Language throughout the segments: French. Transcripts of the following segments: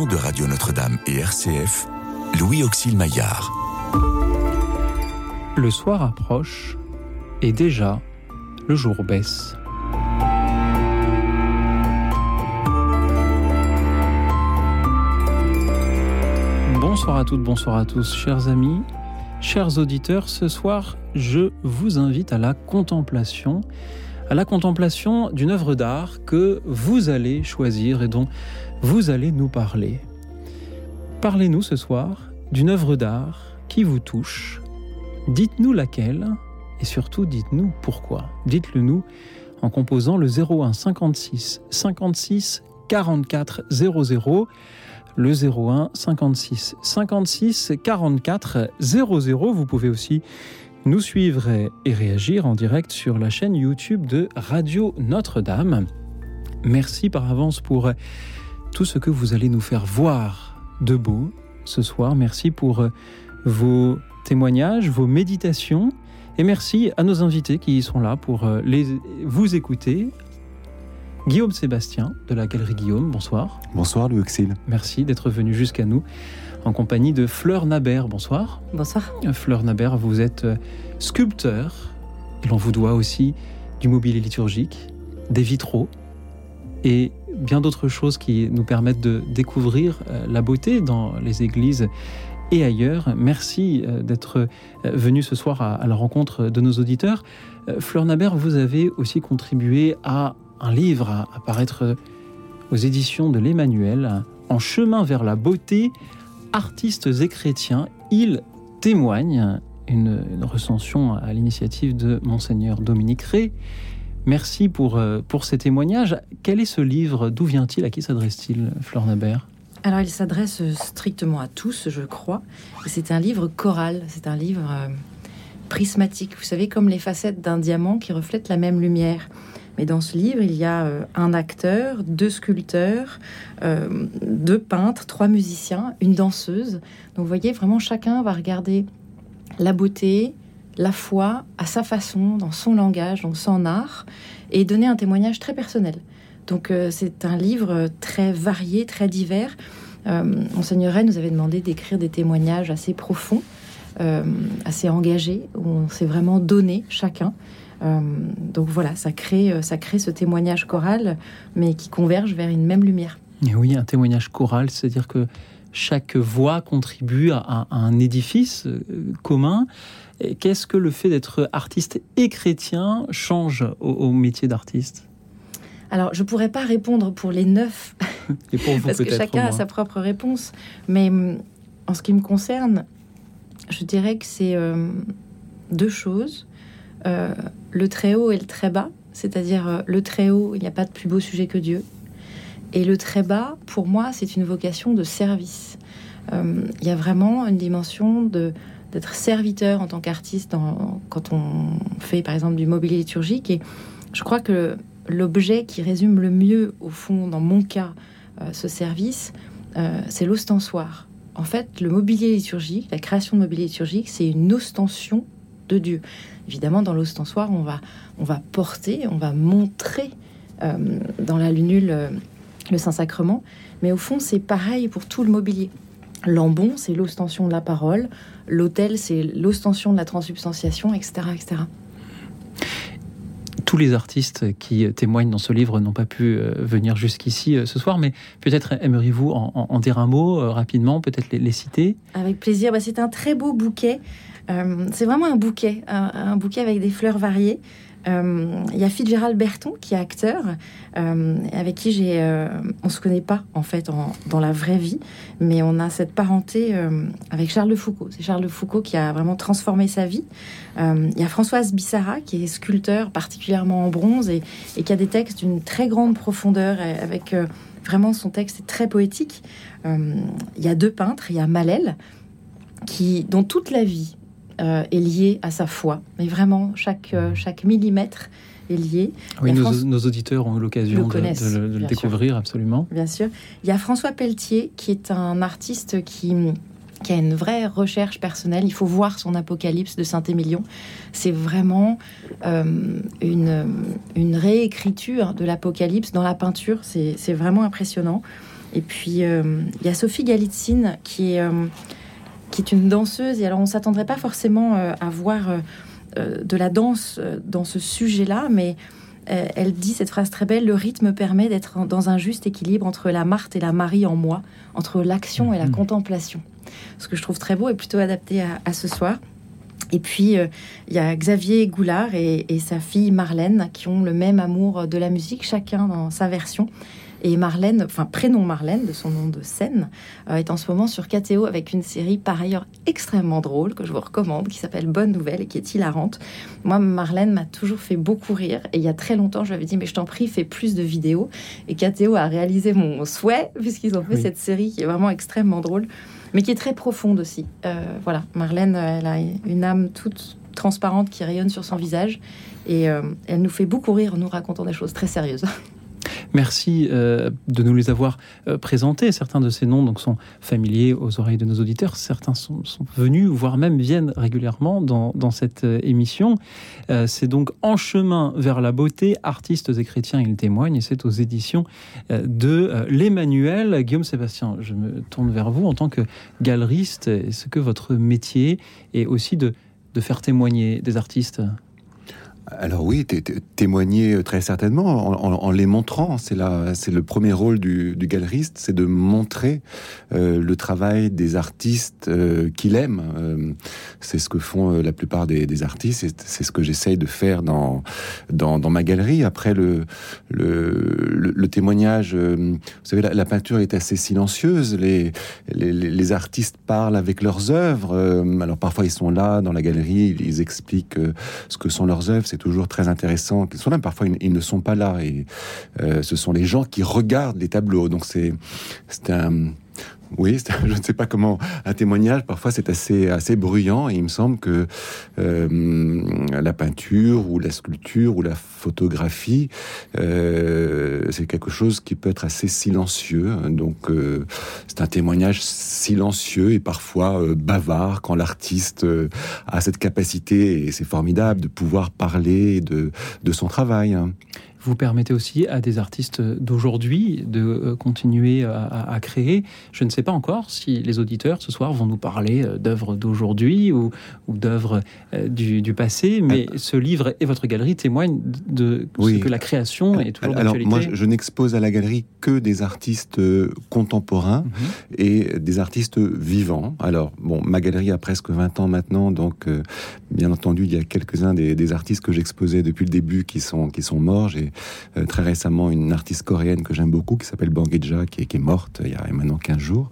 de Radio Notre-Dame et RCF, Louis Auxil Maillard. Le soir approche et déjà le jour baisse. Bonsoir à toutes, bonsoir à tous, chers amis, chers auditeurs. Ce soir, je vous invite à la contemplation, à la contemplation d'une œuvre d'art que vous allez choisir et dont vous allez nous parler. Parlez-nous ce soir d'une œuvre d'art qui vous touche. Dites-nous laquelle et surtout dites-nous pourquoi. Dites-le nous en composant le 01 56 56 44 00 le 01 56 56 44 00. Vous pouvez aussi nous suivre et réagir en direct sur la chaîne YouTube de Radio Notre-Dame. Merci par avance pour tout ce que vous allez nous faire voir de beau ce soir. Merci pour vos témoignages, vos méditations. Et merci à nos invités qui sont là pour les, vous écouter Guillaume Sébastien de la Galerie Guillaume, bonsoir. Bonsoir Louis Auxil. Merci d'être venu jusqu'à nous en compagnie de Fleur Nabert, bonsoir. Bonsoir. Fleur Nabert, vous êtes sculpteur et l'on vous doit aussi du mobilier liturgique, des vitraux et bien d'autres choses qui nous permettent de découvrir la beauté dans les églises et ailleurs. Merci d'être venu ce soir à la rencontre de nos auditeurs. Fleur Nabert, vous avez aussi contribué à un livre à apparaître aux éditions de l'Emmanuel, En chemin vers la beauté, artistes et chrétiens, il témoigne, une, recension à l'initiative de Monseigneur Dominique Ré. Merci pour, pour ces témoignages. Quel est ce livre? D'où vient-il? À qui s'adresse-t-il, Fleur Nabert? Alors, il s'adresse strictement à tous, je crois. C'est un livre choral, c'est un livre prismatique. Vous savez, comme les facettes d'un diamant qui reflète la même lumière. Mais dans ce livre, il y a un acteur, deux sculpteurs, euh, deux peintres, trois musiciens, une danseuse. Donc vous voyez, vraiment chacun va regarder la beauté, la foi à sa façon, dans son langage, dans son art, et donner un témoignage très personnel. Donc euh, c'est un livre très varié, très divers. Euh, Monseigneur Rennes nous avait demandé d'écrire des témoignages assez profonds, euh, assez engagés, où on s'est vraiment donné chacun. Donc voilà, ça crée, ça crée ce témoignage choral, mais qui converge vers une même lumière. Oui, un témoignage choral, c'est-à-dire que chaque voix contribue à un édifice commun. Qu'est-ce que le fait d'être artiste et chrétien change au, au métier d'artiste? Alors, je pourrais pas répondre pour les neuf, Et pour vous, parce que chacun a sa propre réponse. Mais en ce qui me concerne, je dirais que c'est euh, deux choses. Euh, le très haut et le très bas, c'est-à-dire euh, le très haut, il n'y a pas de plus beau sujet que Dieu. Et le très bas, pour moi, c'est une vocation de service. Euh, il y a vraiment une dimension de d'être serviteur en tant qu'artiste quand on fait par exemple du mobilier liturgique. Et je crois que l'objet qui résume le mieux, au fond, dans mon cas, euh, ce service, euh, c'est l'ostensoir. En fait, le mobilier liturgique, la création de mobilier liturgique, c'est une ostension de Dieu. Évidemment, dans l'ostensoir, on va, on va porter, on va montrer euh, dans la lunule le Saint-Sacrement, mais au fond, c'est pareil pour tout le mobilier. L'ambon, c'est l'ostension de la parole, l'autel, c'est l'ostension de la transubstantiation, etc., etc tous les artistes qui témoignent dans ce livre n'ont pas pu venir jusqu'ici ce soir, mais peut-être aimeriez-vous en, en, en, dire un mot euh, rapidement, peut-être les, les, citer? Avec plaisir. Bah, c'est un très beau bouquet. Euh, c'est vraiment un bouquet, un, un, bouquet avec des fleurs variées. Euh, il y a Fitzgerald Berton qui est acteur, euh, avec qui j'ai, euh, on se connaît pas en fait dans la vraie vie, mais on a cette parenté euh, avec Charles de Foucault. C'est Charles de Foucault qui a vraiment transformé sa vie. Euh, il y a Françoise Bissara qui est sculpteur particulièrement en bronze et, qui a des textes d'une très grande profondeur avec euh, vraiment son texte est très poétique. Euh, il y a deux peintres, il y a Malel qui dont toute la vie euh, est lié à sa foi. Mais vraiment, chaque, euh, chaque millimètre est lié. Oui, nos, France... nos, auditeurs ont eu l'occasion de, de, de, le découvrir, sûr. absolument. Bien sûr. Il y a François Pelletier, qui est un artiste qui qui a une vraie recherche personnelle. Il faut voir son Apocalypse de Saint-Émilion. C'est vraiment euh, une, une réécriture de l'Apocalypse dans la peinture. C'est vraiment impressionnant. Et puis, il y a Sophie Galitzine qui est, qui est une danseuse. Et alors, on s'attendrait pas forcément à voir de la danse dans ce sujet-là, mais elle dit cette phrase très belle, le rythme permet d'être dans un juste équilibre entre la Marthe et la Marie en moi, entre l'action et la mhm. contemplation. Ce que je trouve très beau et plutôt adapté à, ce soir. Et puis, euh, il y a Xavier Goulard et, sa fille Marlène qui ont le même amour de la musique, chacun dans sa version. Et Marlène, enfin prénom Marlène, de son nom de scène, euh, est en ce moment sur KTO avec une série par ailleurs extrêmement drôle que je vous recommande, qui s'appelle Bonne Nouvelle et qui est hilarante. Moi, Marlène m'a toujours fait beaucoup rire. Et il y a très longtemps, je lui avais dit, mais je t'en prie, fais plus de vidéos. Et KTO a réalisé mon souhait, puisqu'ils ont fait cette série qui est vraiment extrêmement drôle, mais qui est très profonde aussi. Euh, voilà, Marlène, elle a une âme toute transparente qui rayonne sur son visage. Et euh, elle nous fait beaucoup rire en nous racontant des choses très sérieuses. Merci euh, de nous les avoir euh, présentés. Certains de ces noms donc, sont familiers aux oreilles de nos auditeurs. Certains sont, venus, voire même viennent régulièrement dans, cette euh, émission. c'est donc En chemin vers la beauté, artistes et chrétiens, ils témoignent, et c'est aux éditions de l'Emmanuel. Guillaume Sébastien, je me tourne vers vous en tant que galeriste. Est-ce que votre métier est aussi de faire témoigner des artistes alors oui, témoigner euh, très certainement en, les montrant. C'est c'est le premier rôle du, galeriste, c'est de montrer euh, le travail des artistes euh, qu'il aime. c'est ce que font la plupart des, artistes. C'est ce que j'essaye de faire dans, dans, ma galerie. Après le le, témoignage, vous savez, la, peinture est assez silencieuse. Les, les, artistes parlent avec leurs œuvres. alors parfois ils sont là dans la galerie, ils, expliquent ce que sont leurs œuvres. Toujours très intéressant qu'ils sont là. Parfois, ils, ne sont pas là et euh, ce sont les gens qui regardent les tableaux. Donc c'est un oui, je ne sais pas comment un témoignage. Parfois, c'est assez assez bruyant. Et il me semble que euh, la peinture ou la sculpture ou la photographie, euh, c'est quelque chose qui peut être assez silencieux. Donc, euh, c'est un témoignage silencieux et parfois bavard quand l'artiste a cette capacité. Et c'est formidable de pouvoir parler de de son travail. Hein vous permettez aussi à des artistes d'aujourd'hui de euh, continuer à, créer. Je ne sais pas encore si les auditeurs ce soir vont nous parler euh, d'œuvres d'aujourd'hui ou, ou d'œuvres euh, du, passé, mais ce livre et votre galerie témoignent de ce que la création est toujours Alors moi, je n'expose à la galerie que des artistes contemporains mhm. et des artistes vivants. Alors bon, ma galerie a presque 20 ans maintenant, donc bien entendu, il y a quelques-uns des, des, artistes que j'exposais depuis le début qui sont qui sont morts. J'ai très récemment une artiste coréenne que j'aime beaucoup qui s'appelle Bangija qui, qui, est morte il y a maintenant 15 jours.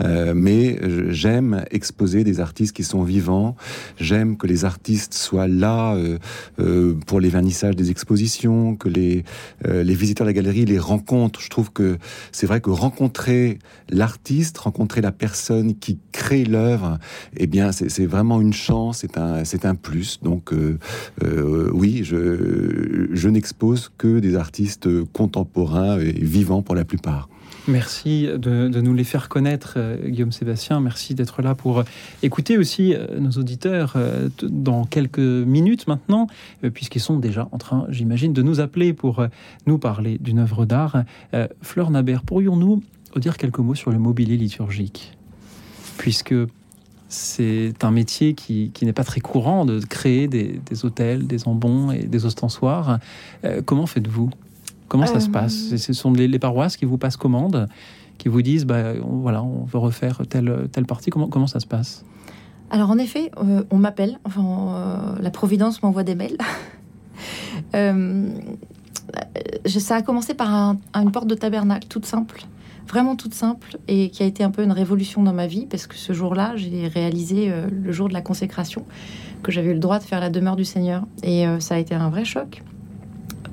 Euh, mais j'aime exposer des artistes qui sont vivants. J'aime que les artistes soient là euh, pour les vernissages des expositions, que les, les visiteurs de la galerie les rencontrent. Je trouve que c'est vrai que rencontrer l'artiste, rencontrer la personne qui crée l'œuvre, eh bien, c'est vraiment une chance, c'est un, c'est un plus. Donc, oui, je, je n'expose que des artistes contemporains et vivants pour la plupart. Merci de, nous les faire connaître, euh, Guillaume Sébastien. Merci d'être là pour écouter aussi euh, nos auditeurs euh, dans quelques minutes maintenant, puisqu'ils sont déjà en train, j'imagine, de nous appeler pour nous parler d'une œuvre d'art. Fleur Nabert, pourrions-nous dire quelques mots sur le mobilier liturgique? Puisque c'est un métier qui, n'est pas très courant de créer des, hôtels, des embons et des ostensoirs. Euh, comment faites-vous? Comment ça se passe? Euh. Ce sont les, paroisses qui vous passent commande, qui vous disent, bah, on, voilà, on veut refaire telle, telle partie. Comment, comment ça se passe? Alors en effet, euh, on m'appelle, enfin, la Providence m'envoie des mails. ça a commencé par une porte de tabernacle toute simple vraiment toute simple et qui a été un peu une révolution dans ma vie parce que ce jour-là, j'ai réalisé euh, le jour de la consécration que j'avais eu le droit de faire la demeure du Seigneur et euh, ça a été un vrai choc.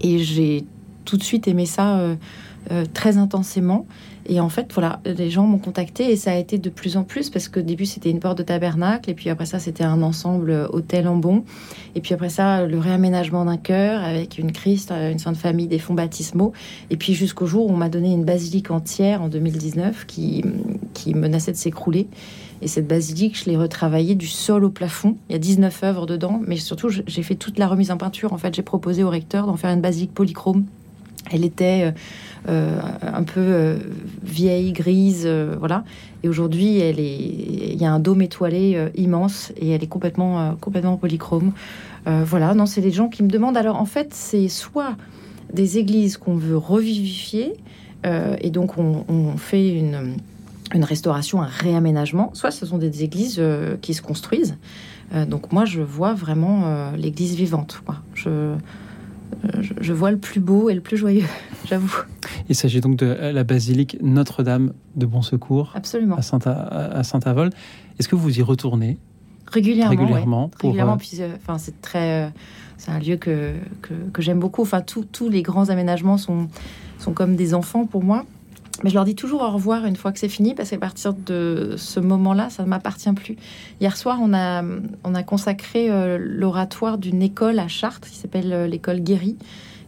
Et j'ai tout de suite aimé ça euh, très intensément. Et en fait, voilà, les gens m'ont contacté et ça a été de plus en plus parce qu'au début c'était une porte de tabernacle et puis après ça c'était un ensemble euh, hôtel en bon. Et puis après ça, le réaménagement d'un chœur avec une Christ, euh, une sainte famille, des fonds baptismaux. Et puis jusqu'au jour où on m'a donné une basilique entière en 2019 qui, qui menaçait de s'écrouler. Et cette basilique, je l'ai retravaillée du sol au plafond. Il y a 19 œuvres dedans, mais surtout j'ai fait toute la remise en peinture. En fait, j'ai proposé au recteur d'en faire une basilique polychrome Elle était un peu vieille, grise, voilà. Et aujourd'hui, elle est, il y a un dôme étoilé immense et elle est complètement, complètement polychrome. voilà, non, c'est les gens qui me demandent. Alors en fait, c'est soit des églises qu'on veut revivifier, et donc on fait une restauration, un réaménagement, soit ce sont des églises euh, qui se construisent. Euh, donc moi, je vois vraiment euh, l'église vivante. Je, vois le plus beau et le plus joyeux, j'avoue. Il s'agit donc de la basilique Notre-Dame de Bon Secours Absolument. à Saint-Avold. Est-ce que vous y retournez régulièrement Régulièrement, régulièrement enfin, c'est très, c'est un lieu que, que, que j'aime beaucoup. Enfin, tous les grands aménagements sont, sont comme des enfants pour moi. Mais je leur dis toujours au revoir une fois que c'est fini, parce qu'à partir de ce moment-là, ça ne m'appartient plus. Hier soir, on a, on a consacré euh, l'oratoire d'une école à Chartres, qui s'appelle euh, l'école Guéry.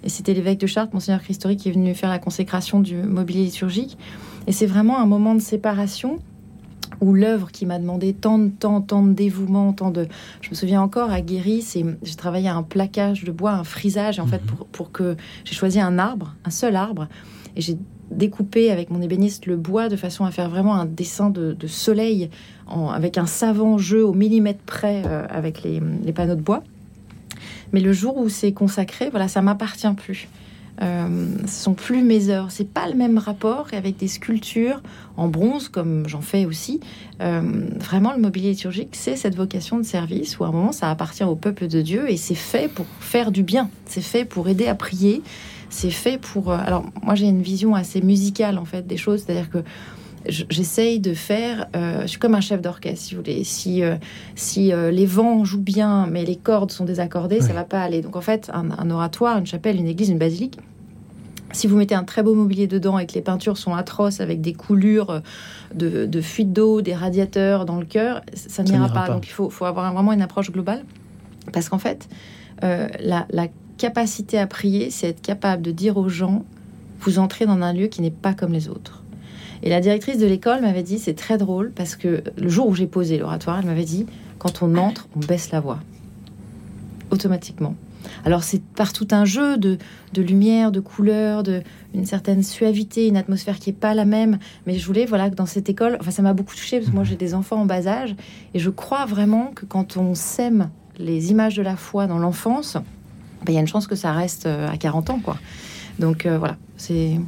Et c'était l'évêque de Chartres, Monseigneur Christori, qui est venu faire la consécration du mobilier liturgique. Et c'est vraiment un moment de séparation où l'œuvre qui m'a demandé tant de temps, tant de dévouement, tant de... Je me souviens encore, à Guéry, j'ai travaillé à un plaquage de bois, un frisage, et en fait, mhm. pour, pour que... J'ai choisi un arbre, un seul arbre, et j'ai découpé avec mon ébéniste le bois de façon à faire vraiment un dessin de, soleil avec un savant jeu au millimètre près euh, avec les, panneaux de bois. Mais le jour où c'est consacré, voilà, ça m'appartient plus. Euh, ce sont plus mes œuvres. C'est pas le même rapport avec des sculptures en bronze, comme j'en fais aussi. Euh, vraiment, le mobilier liturgique, c'est cette vocation de service où à un moment, ça appartient au peuple de Dieu et c'est fait pour faire du bien. C'est fait pour aider à prier c'est fait pour. Euh, alors, moi, j'ai une vision assez musicale, en fait, des choses. C'est-à-dire que j'essaye de faire. Euh, je suis comme un chef d'orchestre, si vous voulez. Si, euh, si les vents jouent bien, mais les cordes sont désaccordées, ça va pas aller. Donc, en fait, un, oratoire, une chapelle, une église, une basilique. Si vous mettez un très beau mobilier dedans et que les peintures sont atroces avec des coulures de, de fuite d'eau, des radiateurs dans le cœur, ça, n'ira pas. Donc il faut, faut, avoir vraiment une approche globale. Parce qu'en fait, la, la capacité à prier, c'est être capable de dire aux gens, vous entrez dans un lieu qui n'est pas comme les autres. Et la directrice de l'école m'avait dit, c'est très drôle, parce que le jour où j'ai posé l'oratoire, elle m'avait dit, quand on entre, on baisse la voix. Automatiquement. Alors c'est par tout un jeu de, lumière, de couleurs, de une certaine suavité, une atmosphère qui est pas la même. Mais je voulais voilà que dans cette école, enfin ça m'a beaucoup touchée parce que moi j'ai des enfants en bas âge et je crois vraiment que quand on sème les images de la foi dans l'enfance, ben, il y a une chance que ça reste euh, à 40 ans, quoi. Donc euh, voilà, c'est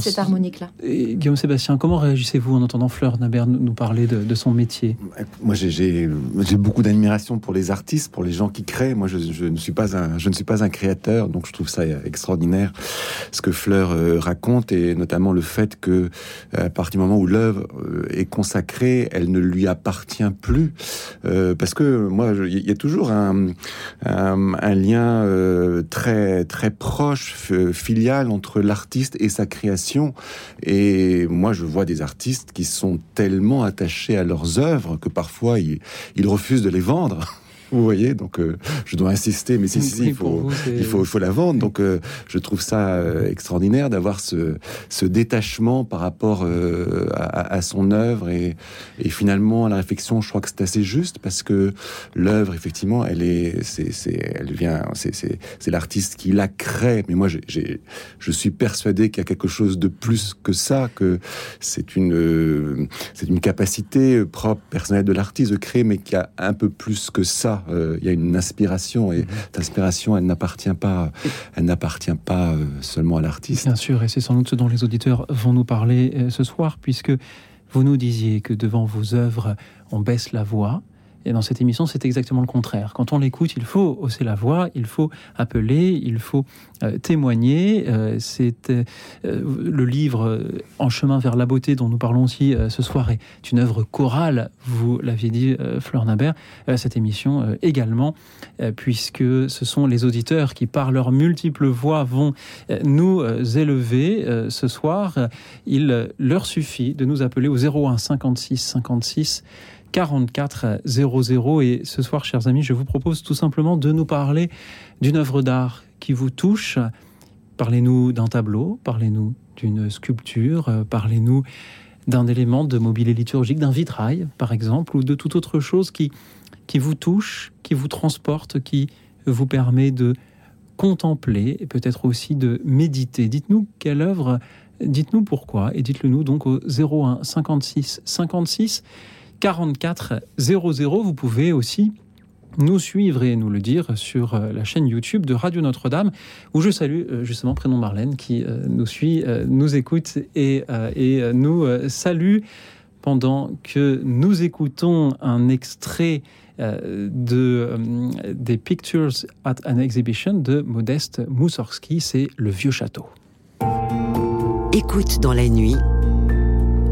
cette harmonique-là. Guillaume Sébastien, comment réagissez-vous en entendant Fleur Nabert nous parler de, son métier Moi, j'ai beaucoup d'admiration pour les artistes, pour les gens qui créent. Moi, je, ne suis pas un, je ne suis pas un créateur, donc je trouve ça extraordinaire ce que Fleur euh, raconte et notamment le fait que à partir du moment où l'œuvre euh, est consacrée, elle ne lui appartient plus, euh, parce que moi, il y a toujours un, un, un lien très très proche, filial entre l'artiste et sa création. Et moi, je vois des artistes qui sont tellement attachés à leurs œuvres que parfois ils, refusent de les vendre. Vous voyez, donc euh, je dois insister, mais si, si, il, faut, il, faut, il faut la vendre. Donc euh, je trouve ça euh, extraordinaire d'avoir ce, ce détachement par rapport à, à, son œuvre et, et finalement à la réflexion. Je crois que c'est assez juste parce que l'œuvre, effectivement, elle est, c'est, c'est, elle vient, c'est, c'est, c'est l'artiste qui la crée. Mais moi, j'ai, je suis persuadé qu'il y a quelque chose de plus que ça, que c'est une, c'est une capacité propre, personnelle de l'artiste de créer, mais qu'il y a un peu plus que ça euh, il y a une inspiration et cette inspiration, elle n'appartient pas, elle n'appartient pas euh, seulement à l'artiste. Bien sûr, et c'est sans doute ce dont les auditeurs vont nous parler euh, ce soir, puisque vous nous disiez que devant vos œuvres, on baisse la voix. Et dans cette émission, c'est exactement le contraire. Quand on l'écoute, il faut hausser la voix, il faut appeler, il faut euh, témoigner. Euh, c'est euh, le livre En chemin vers la beauté dont nous parlons aussi ce soir est une œuvre chorale, vous l'aviez dit, Fleur Nabert, cette émission également, puisque ce sont les auditeurs qui, par leurs multiples voix, vont nous élever ce soir. Il leur suffit de nous appeler au 01 56 56 44 00. Et ce soir, chers amis, je vous propose tout simplement de nous parler d'une œuvre d'art qui vous touche. Parlez-nous d'un tableau, parlez-nous d'une sculpture, euh, parlez-nous d'un élément de mobilier liturgique, d'un vitrail, par exemple, ou de toute autre chose qui, qui vous touche, qui vous transporte, qui vous permet de contempler et peut-être aussi de méditer. Dites-nous quelle œuvre, dites-nous pourquoi et dites-le nous donc au 01 56 56 44 00. Vous pouvez aussi nous suivre et nous le dire sur euh, la chaîne YouTube de Radio Notre-Dame, où je salue euh, justement prénom Marlène qui euh, nous suit, nous écoute et, et nous salue pendant que nous écoutons un extrait de, des Pictures at an Exhibition de Modeste Moussorski, c'est Le Vieux Château. Écoute dans la nuit,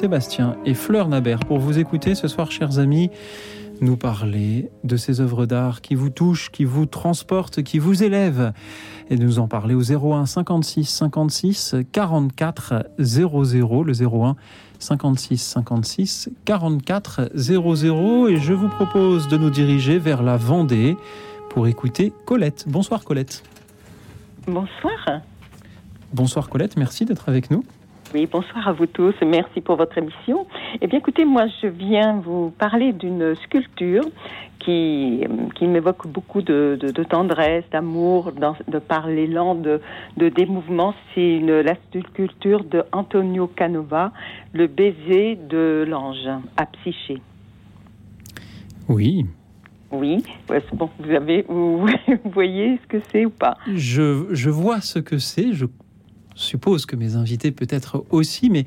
Sébastien et Fleur Nabert pour vous écouter ce soir, chers amis, nous parler de ces œuvres d'art qui vous touchent, qui vous transportent, qui vous élèvent. Et nous en parler au 01 56 56 44 00, le 01 56 56 44 00. Et je vous propose de nous diriger vers la Vendée pour écouter Colette. Bonsoir Colette. Bonsoir. Bonsoir Colette, merci d'être avec nous. Oui, bonsoir à vous tous. Merci pour votre émission. Eh bien, écoutez, moi, je viens vous parler d'une sculpture qui, qui m'évoque beaucoup de, tendresse, d'amour, de par l'élan de, de démouvement. C'est la sculpture de Antonio Canova, Le baiser de l'ange à Psyché. Oui. Oui, bon, vous, avez, vous, voyez ce que c'est ou pas? Je, je vois ce que c'est. Je suppose que mes invités peut-être aussi, mais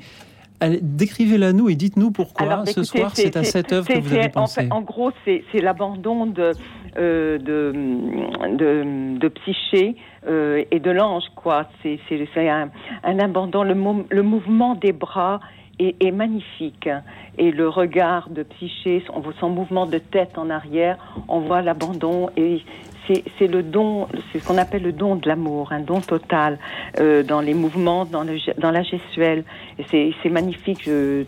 décrivez-la nous et dites-nous pourquoi ce soir c'est à cette œuvre que vous avez pensé. En, gros, c'est l'abandon de, euh, de, de, Psyché euh, et de l'ange, quoi. C'est un, un, abandon, le, le mouvement des bras est, est, magnifique. Et le regard de Psyché, son, son mouvement de tête en arrière, on voit l'abandon et c'est le don, c'est ce qu'on appelle le don de l'amour, un don total euh, dans les mouvements, dans, le, dans la gestuelle. C'est magnifique. le,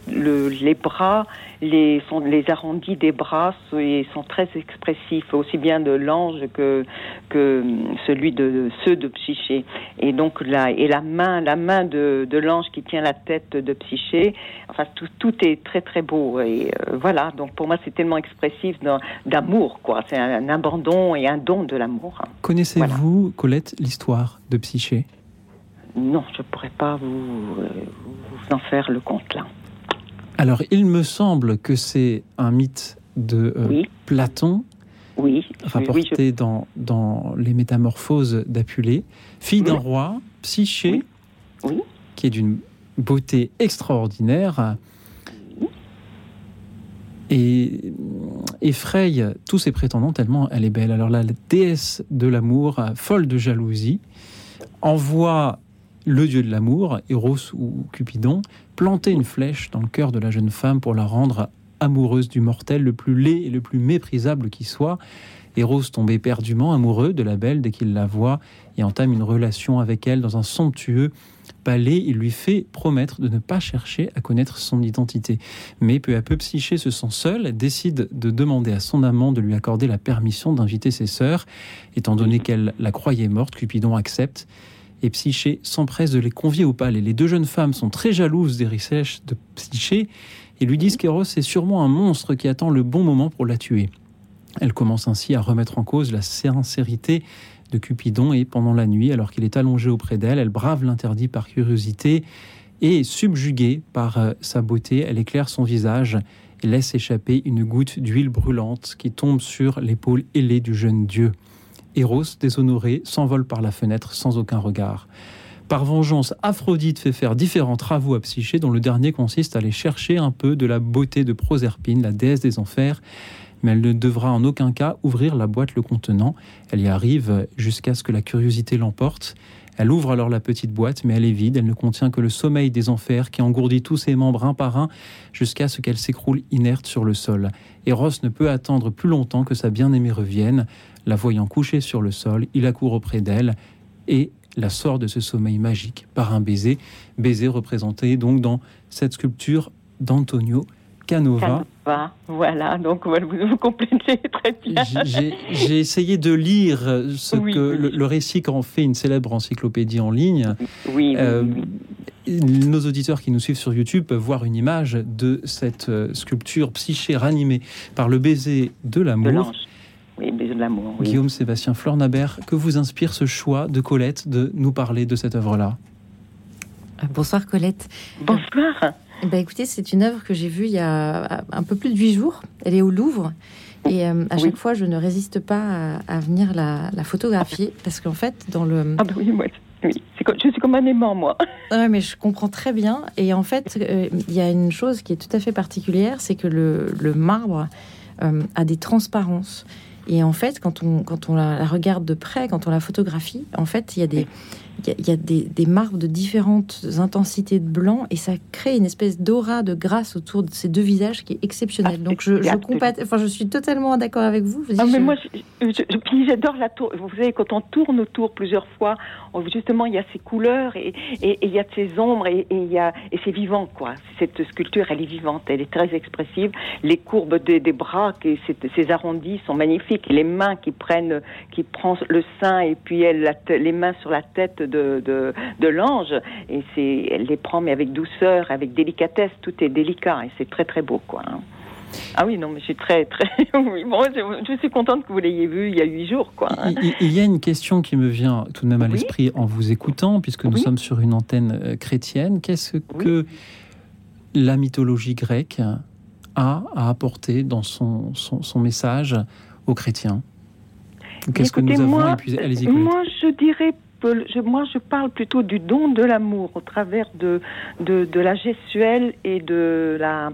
les bras, les, les arrondis des bras sont, très expressifs, aussi bien de l'ange que, que celui de ceux de Psyché. Et donc là, et la main, la main de, de l'ange qui tient la tête de Psyché. Enfin, tout, tout est très très beau. Et euh, voilà. Donc pour moi, c'est tellement expressif d'amour, quoi. C'est un, abandon et un don de l'amour. Connaissez-vous, Colette, l'histoire de Psyché? Non, je ne pourrais pas vous, euh, vous en faire le compte là. Alors, il me semble que c'est un mythe de euh, Platon, oui. rapporté dans, dans les Métamorphoses d'Apulée, fille d'un roi, Psyché, qui est d'une beauté extraordinaire, et effraye tous ses prétendants tellement elle est belle. Alors la déesse de l'amour, folle de jalousie, envoie le dieu de l'amour, Eros ou Cupidon, planter une flèche dans le cœur de la jeune femme pour la rendre amoureuse du mortel le plus laid et le plus méprisable qui soit. Eros tombe éperdument amoureux de la belle dès qu'il la voit et entame une relation avec elle dans un somptueux palais. Il lui fait promettre de ne pas chercher à connaître son identité. Mais peu à peu, Psyché se sent seule, décide de demander à son amant de lui accorder la permission d'inviter ses sœurs. Étant donné qu'elle la croyait morte, Cupidon accepte et Psyché s'empresse de les convier au palais. Les deux jeunes femmes sont très jalouses des richesses de Psyché et lui disent qu'Eros est sûrement un monstre qui attend le bon moment pour la tuer. Elle commence ainsi à remettre en cause la sincérité Cupidon et pendant la nuit, alors qu'il est allongé auprès d'elle, elle brave l'interdit par curiosité et subjuguée par euh, sa beauté, elle éclaire son visage et laisse échapper une goutte d'huile brûlante qui tombe sur l'épaule ailée du jeune dieu. Eros, déshonoré, s'envole par la fenêtre sans aucun regard. Par vengeance, Aphrodite fait faire différents travaux à Psyché, dont le dernier consiste à aller chercher un peu de la beauté de Proserpine, la déesse des enfers, mais elle ne devra en aucun cas ouvrir la boîte le contenant. Elle y arrive jusqu'à ce que la curiosité l'emporte. Elle ouvre alors la petite boîte, mais elle est vide, elle ne contient que le sommeil des enfers qui engourdit tous ses membres un par un jusqu'à ce qu'elle s'écroule inerte sur le sol. Eros ne peut attendre plus longtemps que sa bien-aimée revienne. La voyant couchée sur le sol, il accourt auprès d'elle et la sort de ce sommeil magique par un baiser, baiser représenté donc dans cette sculpture d'Antonio Canova. Voilà, donc vous, vous complétez très bien. J'ai essayé de lire ce que Le, récit qu'en fait une célèbre encyclopédie en ligne. Oui, euh, Nos auditeurs qui nous suivent sur YouTube peuvent voir une image de cette euh, sculpture psyché ranimée par le baiser de l'amour. Oui, baiser de l'amour. Guillaume Sébastien Flornabert, que vous inspire ce choix de Colette de nous parler de cette œuvre-là? Bonsoir Colette. Bonsoir. Ben, écoutez, c'est une œuvre que j'ai vue il y a un peu plus de huit jours. Elle est au Louvre. Et euh, à chaque fois, je ne résiste pas à, venir la, photographier parce qu'en fait, dans le. Ah, bah oui, moi, oui. je suis comme un aimant, moi. Ouais, mais je comprends très bien. Et en fait, euh, il y a une chose qui est tout à fait particulière c'est que le, le marbre euh, a des transparences. Et en fait, quand on, quand on la, regarde de près, quand on la photographie, en fait, il y a des, il y a, des, des, marbres de différentes intensités de blanc et ça crée une espèce d'aura de grâce autour de ces deux visages qui est exceptionnel. Ah, Donc je, je, enfin, je suis totalement d'accord avec vous. Ah, mais moi, j'adore la tour. Vous savez, quand on tourne autour plusieurs fois, justement, il y a ces couleurs et, et, il y a ces ombres et, et il y a, et c'est vivant, quoi. Cette sculpture, elle est vivante, elle est très expressive. Les courbes des, des bras, et ces arrondis sont magnifiques. Les mains qui prennent, qui prend le sein et puis elle la les mains sur la tête de, de, de l'ange et c'est, elle les prend mais avec douceur, avec délicatesse. Tout est délicat et c'est très très beau, quoi. Hein. Ah oui, non, mais je suis très, très. oui, bon, je, je, suis contente que vous l'ayez vu il y a huit jours, quoi. Il, il, y a une question qui me vient tout de même à l'esprit en vous écoutant, puisque nous oui. sommes sur une antenne euh, chrétienne. Qu'est-ce oui. que la mythologie grecque a à apporter dans son, son, son message aux chrétiens? Qu'est-ce que nous avons moi, épuisé Allez-y. Moi, je dirais moi, je parle plutôt du don de l'amour au travers de, de, la gestuelle et de la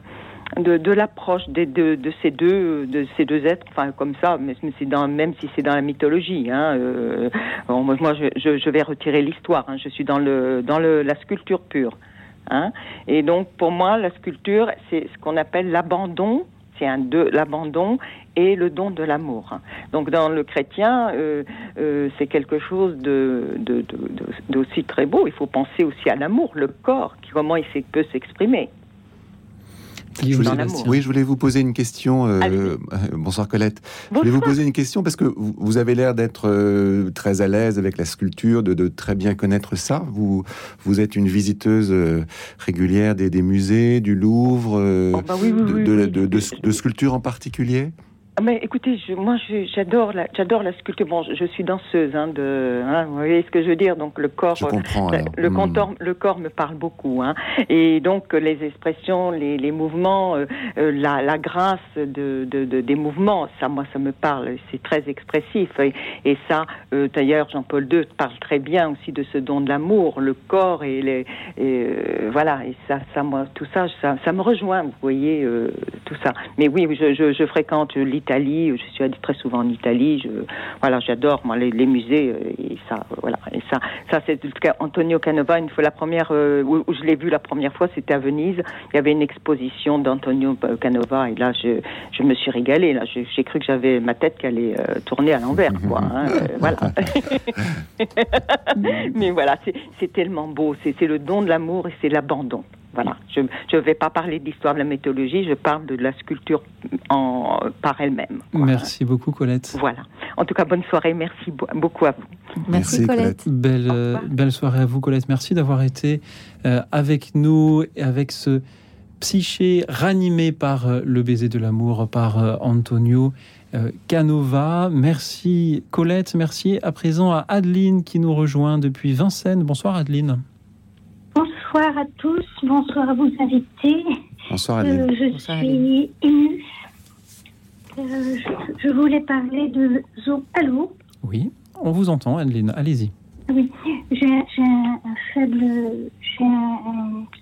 de, l'approche de, ces deux de ces deux êtres, enfin comme ça, mais, c'est dans même si c'est dans la mythologie. Hein, euh, bon, moi, je, vais retirer l'histoire. Hein, je suis dans le dans le la sculpture pure. Hein, et donc pour moi, la sculpture, c'est ce qu'on appelle l'abandon. C'est un de l'abandon et le don de l'amour. Donc dans le chrétien, euh, euh, c'est quelque chose de, de, de, d'aussi très beau. Il faut penser aussi à l'amour, le corps, qui, comment il peut s'exprimer. Je voulais, oui, je voulais vous poser une question. Euh, bonsoir Colette. Bonsoir. Je voulais vous poser une question parce que vous, vous avez l'air d'être euh, très à l'aise avec la sculpture, de, de, très bien connaître ça. Vous, vous êtes une visiteuse euh, régulière des, des, musées, du Louvre, oh, bah oui, oui, de, de, de, sculpture en particulier? Mais écoutez, je, moi j'adore la, j'adore la sculpture. Bon, je, je suis danseuse, hein, de, hein, vous voyez ce que je veux dire. Donc le corps, je comprends, le, le, mmh. le corps me parle beaucoup, hein, et donc les expressions, les, les mouvements, euh, la, la grâce de, de, de, des mouvements, ça, moi, ça me parle. C'est très expressif, et, et ça, euh, d'ailleurs, Jean-Paul II parle très bien aussi de ce don de l'amour, le corps et les, et, euh, voilà, et ça, ça, moi, tout ça, ça, ça me rejoint, vous voyez, euh, tout ça. Mais oui, je, je, je fréquente Italie, je suis allée très souvent en Italie. Je, voilà, j'adore moi les, les, musées et ça, voilà. Et ça, ça c'est Antonio Canova. Une fois la première euh, où, où, je l'ai vu la première fois, c'était à Venise. Il y avait une exposition d'Antonio Canova et là, je, je me suis régalée. Là, j'ai cru que j'avais ma tête qui allait euh, tourner à l'envers, quoi. Hein, euh, voilà. Mais voilà, c'est tellement beau. C'est le don de l'amour et c'est l'abandon. Voilà. Je ne vais pas parler de l'histoire de la mythologie, je parle de la sculpture en, par elle-même. Merci beaucoup, Colette. Voilà. En tout cas, bonne soirée. Merci beaucoup à vous. Merci, Merci Colette. Belle, euh, belle soirée à vous, Colette. Merci d'avoir été euh, avec nous, avec ce psyché ranimé par euh, le baiser de l'amour, par euh, Antonio. Canova. Merci Colette, merci à présent à Adeline qui nous rejoint depuis Vincennes. Bonsoir Adeline. Bonsoir à tous, bonsoir à vos invités. Bonsoir Adeline. Euh, je bonsoir, suis émue. Euh, je, je, voulais parler de Zo. Allô Oui, on vous entend Adeline, allez-y. Oui, j'ai un, un, faible, j'ai un,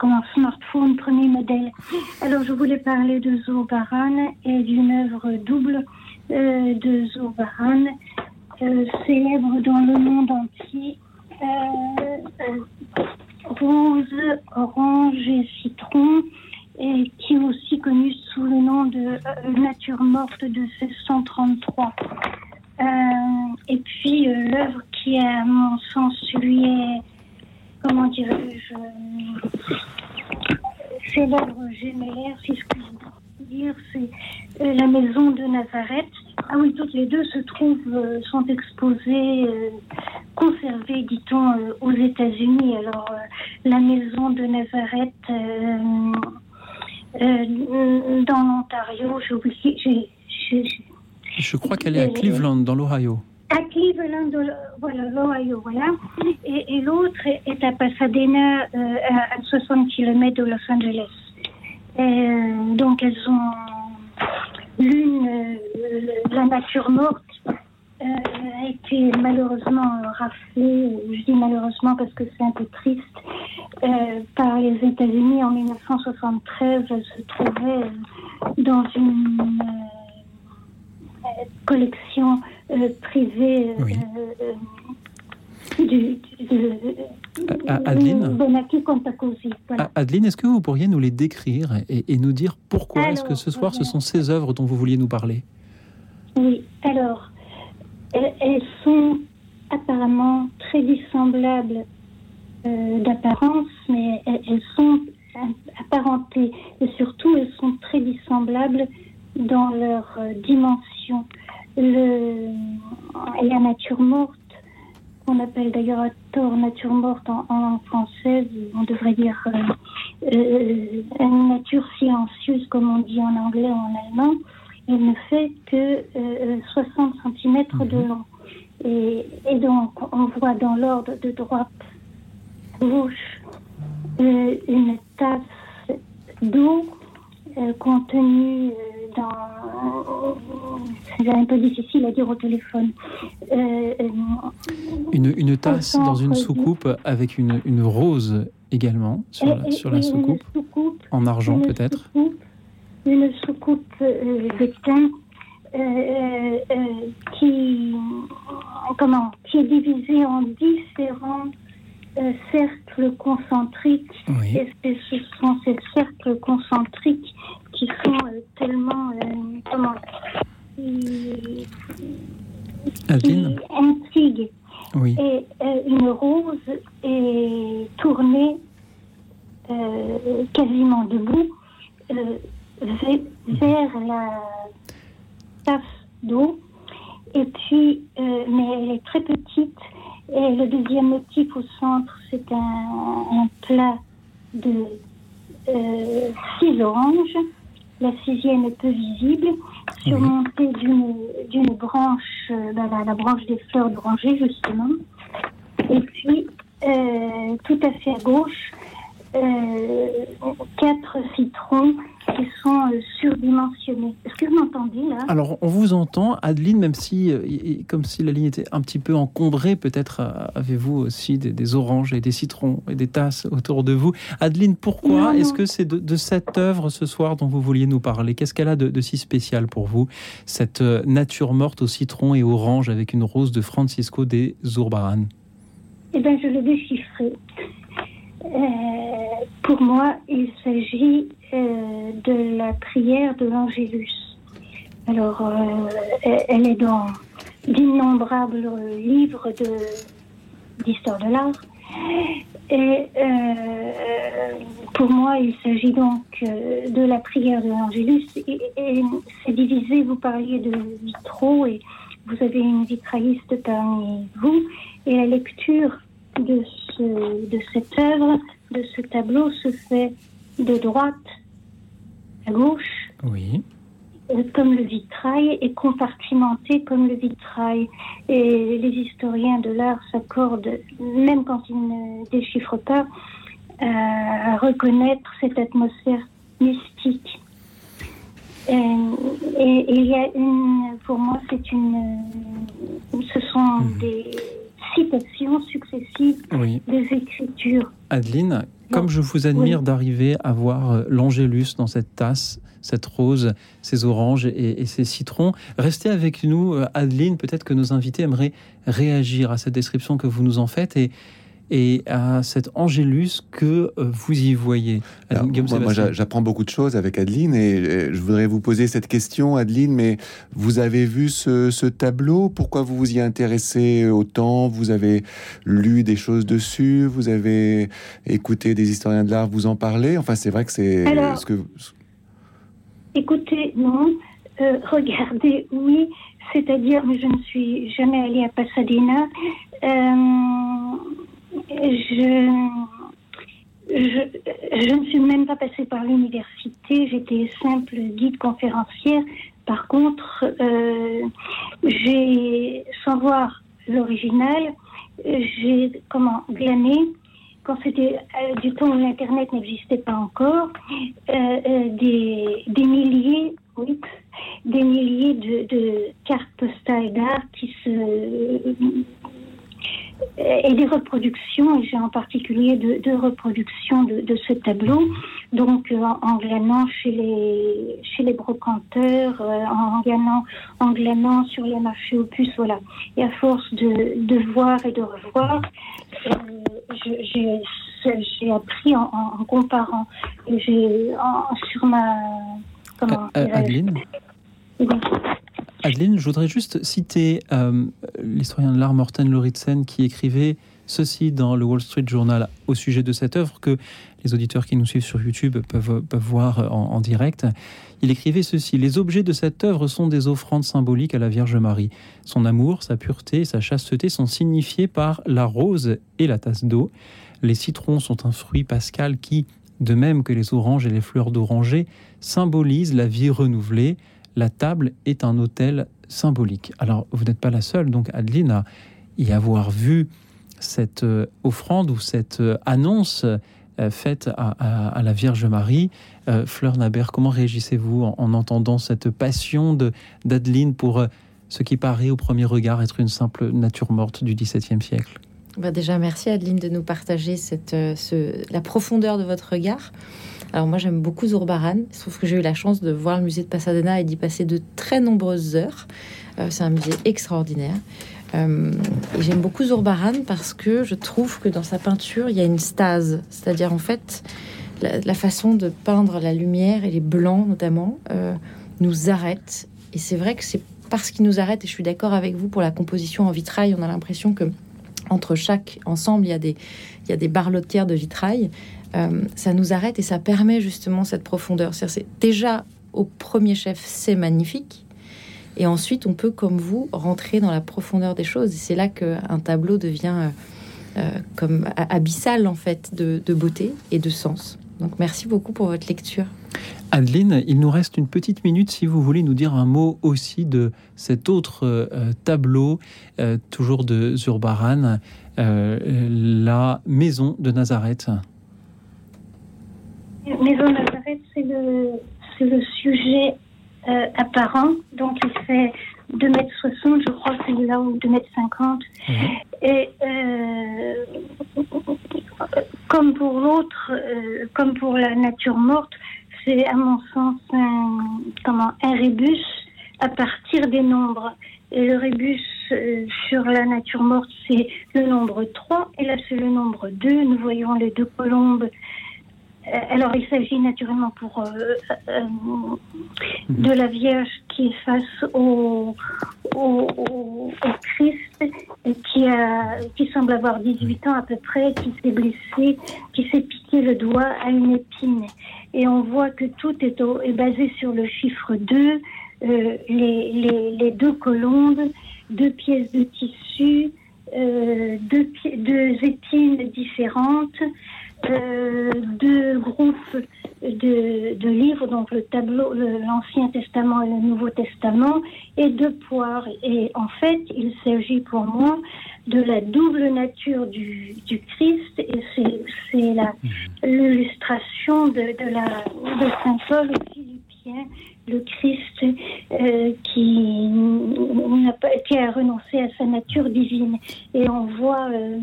un, un, smartphone premier modèle. Alors je voulais parler de Zo Baran et d'une œuvre double euh, de Zo Baran, euh, célèbre dans le monde entier. Rose, orange et citron, qui est aussi connu sous le nom de euh, Nature morte de 1633. Euh, et puis euh, l'œuvre qui, à mon sens, lui est, comment dirais-je, c'est l'œuvre gémellaire, si je puis dire, c'est la maison de Nazareth. Ah oui, toutes les deux se trouvent, sont exposées, conservées, dit-on, aux États-Unis. Alors, euh, la maison de Nazareth euh, dans l'Ontario, j'ai. Je crois qu'elle est à Cleveland, dans l'Ohio. À Cleveland, voilà, l'Ohio, voilà. Et, et l'autre est à Pasadena, à, à 60 km de Los Angeles. Et, donc, elles ont L'une, euh, la nature morte, euh, a été malheureusement raflée, je dis malheureusement parce que c'est un peu triste, euh, par les États-Unis en 1973. Elle se trouvait dans une collection privée. Oui. du, de, Adeline. Voilà. Adeline, est-ce que vous pourriez nous les décrire et, et nous dire pourquoi est-ce que ce soir ce sont ces œuvres dont vous vouliez nous parler? Oui, alors, elles, sont apparemment très dissemblables euh, d'apparence, mais elles, sont apparentées et surtout elles sont très dissemblables dans leur euh, dimension. Le, la nature morte, qu'on appelle d'ailleurs à tort nature morte en, en langue française, on devrait dire euh, euh, une nature silencieuse comme on dit en anglais ou en allemand, il ne fait que euh, 60 cm de Mhm. long. Et, et donc, on voit dans l'ordre de droite gauche euh, une tasse d'eau euh, contenue euh, dans. C'est un peu difficile à dire au téléphone. Euh, euh, une, une tasse dans une du- soucoupe avec une, une rose également sur la, et- sur la soucoupe, en argent peut-être. une soucoupe euh, de thym euh, qui, comment, qui est divisée en différents cercles concentriques. Oui. Et ce sont ces cercles concentriques qui sont euh, tellement, euh, comment, qui, Adeline qui intriguent. Oui. Et euh, une rose est tournée quasiment debout ve- vers la tasse d'eau. Et puis, euh, mais elle est très petite. Et le deuxième motif au centre, c'est un, un plat de euh, six oranges. La sixième est peu visible, surmontée d'une d'une branche, euh, ben, la, la branche des fleurs d'oranger justement. Et puis, euh, tout à fait à gauche, quatre citrons qui sont euh, surdimensionnés. Est-ce que vous m'entendez là? Alors, on vous entend, Adeline, même si, euh, comme si la ligne était un petit peu encombrée, peut-être euh, avez-vous aussi des, des oranges et des citrons et des tasses autour de vous. Adeline, pourquoi est-ce que c'est de, de cette œuvre ce soir dont vous vouliez nous parler? Qu'est-ce qu'elle a de, de si spécial pour vous Cette euh, nature morte au citron et orange avec une rose de Francisco de Zurbaran. Eh bien, je l'ai déchiffré. Euh, pour moi, il s'agit euh, de la prière de l'Angélus. Alors, euh, elle- est dans d'innombrables livres d'histoire de l'art. Et pour moi, il s'agit donc de la prière de l'Angélus. Et, et c'est divisé, vous parliez de vitraux, et vous avez une vitrailliste parmi vous. Et la lecture de, ce, de cette œuvre, de ce tableau, se fait de droite à gauche, Oui. euh, comme le vitrail, et compartimenté comme le vitrail. Et les historiens de l'art s'accordent, même quand ils ne déchiffrent pas, à reconnaître cette atmosphère mystique. Euh, Et, et il y a une, pour moi, c'est une, ce sont Mhm. des citations successives Oui. des écritures. Adeline, comme je vous admire d'arriver à voir euh, l'angélus dans cette tasse, cette rose, ces oranges et, et ces citrons, restez avec nous, euh, Adeline. Peut-être que nos invités aimeraient réagir à cette description que vous nous en faites et, et à cet angélus que euh, vous y voyez. Alors, moi, j'apprends beaucoup de choses avec Adeline et je voudrais vous poser cette question, Adeline, mais vous avez vu ce, ce tableau? Pourquoi vous vous y intéressez autant? Vous avez lu des choses dessus? Vous avez écouté des historiens de l'art vous en parler? Enfin, c'est vrai que c'est ce que... Écoutez, non. Euh, regardez, oui. C'est-à-dire, mais je ne suis jamais allée à Pasadena. Euh, je, ne suis même pas passée par l'université. J'étais simple guide conférencière. Par contre, euh, j'ai, sans voir l'original, j'ai comment glané quand c'était euh, du temps où l'internet n'existait pas encore, euh, des, milliers, des milliers de cartes postales d'art qui se et des reproductions, et j'ai en particulier deux, deux reproductions de, de ce tableau, donc euh, en, en glanant chez les, chez les brocanteurs, euh, en, glanant, en glanant sur les marchés opus, voilà. Et à force de, de voir et de revoir, euh, j'ai appris en, en, comparant. J'ai sur ma comment Adeline? Adeline, je voudrais juste citer l'historien de l'art Morten Lauritsen qui écrivait ceci dans le Wall Street Journal au sujet de cette œuvre que les auditeurs qui nous suivent sur YouTube peuvent, voir en, direct. Il écrivait ceci Les objets de cette œuvre sont des offrandes symboliques à la Vierge Marie. Son amour, sa pureté, sa chasteté sont signifiés par la rose et la tasse d'eau. Les citrons sont un fruit pascal qui, de même que les oranges et les fleurs d'oranger, symbolisent la vie renouvelée. La table est un autel symbolique. Alors, vous n'êtes pas la seule, donc Adeline, à y avoir vu cette euh, offrande ou cette euh, annonce euh, faite à, la Vierge Marie. Fleur Nabert, comment réagissez-vous en, entendant cette passion d'Adeline pour ce qui paraît au premier regard être une simple nature morte du XVIIe siècle? Bah Déjà, merci Adeline de nous partager cette, la profondeur de votre regard. Alors moi j'aime beaucoup Zurbaran, sauf que j'ai eu la chance de voir le musée de Pasadena et d'y passer de très nombreuses heures. c'est un musée extraordinaire. Euh, j'aime beaucoup Zurbaran parce que je trouve que dans sa peinture, il y a une stase. C'est-à-dire, en fait, la, façon de peindre la lumière et les blancs, notamment, euh, nous arrête. Et c'est vrai que c'est parce qu'il nous arrête, et je suis d'accord avec vous pour la composition en vitrail, on a l'impression que entre chaque ensemble, il y a des, il y a des barlotières de vitrail. Euh, ça nous arrête et ça permet justement cette profondeur. C'est déjà au premier chef, c'est magnifique. Et ensuite, on peut, comme vous, rentrer dans la profondeur des choses. C'est là qu'un tableau devient euh, euh, comme abyssal, en fait, de, beauté et de sens. Donc, merci beaucoup pour votre lecture. Adeline, il nous reste une petite minute si vous voulez nous dire un mot aussi de cet autre tableau, toujours de Zurbaran, la maison de Nazareth. Maison Nazareth, c'est le, le sujet euh, apparent. Donc, il fait 2m60, je crois, celui-là, ou 2m50. Mhm. Et euh, comme pour l'autre, euh, comme pour la nature morte, c'est à mon sens un, comment, un rébus à partir des nombres. Et le rébus sur la nature morte, c'est le nombre 3, et là c'est le nombre 2. Nous voyons les deux colombes euh, alors, il s'agit naturellement pour euh, euh, de la Vierge qui est face au, Christ, qui, semble avoir 18 ans à peu près, qui s'est blessé, qui s'est piqué le doigt à une épine. Et on voit que tout est, basé sur le chiffre 2, les, deux colombes, deux pièces de tissu, deux épines différentes. Euh, deux groupes de, livres, donc le tableau, l'Ancien Testament et le Nouveau Testament, et deux poires. Et en fait, il s'agit pour moi de la double nature du, Christ, et c'est l'illustration de, de Saint Paul aux Philippiens le Christ euh, qui, qui, a renoncé à sa nature divine. Et on voit euh,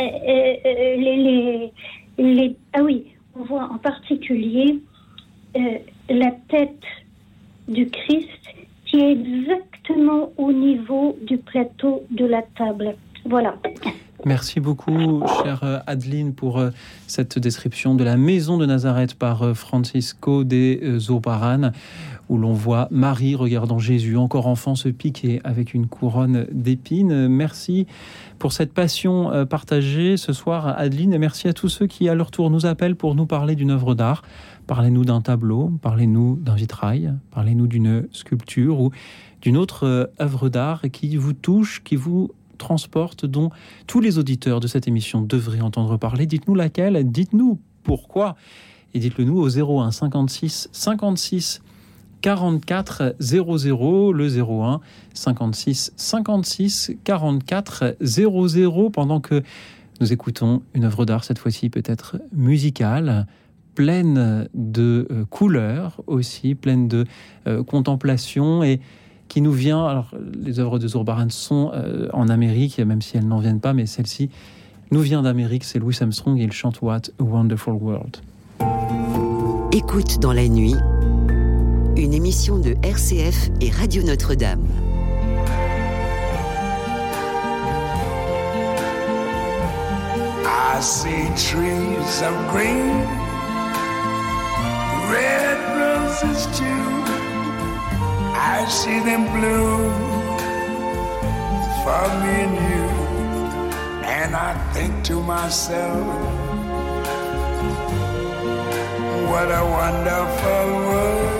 les, les, ah oui, on voit en particulier euh, la tête du Christ qui est exactement au niveau du plateau de la table. Voilà. Merci beaucoup, chère euh, Adeline, pour euh, cette description de la maison de Nazareth par Francisco de Zurbaran, où l'on voit Marie regardant Jésus, encore enfant, se piquer avec une couronne d'épines. Merci pour cette passion euh, partagée ce soir, Adeline, et merci à tous ceux qui, à leur tour, nous appellent pour nous parler d'une œuvre d'art. Parlez-nous d'un tableau, parlez-nous d'un vitrail, parlez-nous d'une sculpture ou d'une autre euh, œuvre d'art qui vous touche, qui vous transporte, dont tous les auditeurs de cette émission devraient entendre parler. Dites-nous laquelle, dites-nous pourquoi, et dites-le nous au 01 56 56 44 00, le 01 56 56 44 00, pendant que nous écoutons une œuvre d'art, cette fois-ci peut-être musicale, pleine de euh, couleurs aussi, pleine de euh, contemplation et qui nous vient. Alors, les œuvres de Zurbaran sont euh, en Amérique, même si elles n'en viennent pas, mais celle-ci nous vient d'Amérique. C'est Louis Armstrong et il chante What a Wonderful World. Écoute dans la nuit, une émission de RCF et Radio Notre-Dame. I see trees of green, red roses too. I see them bloom for me and you. And I think to myself, what a wonderful world.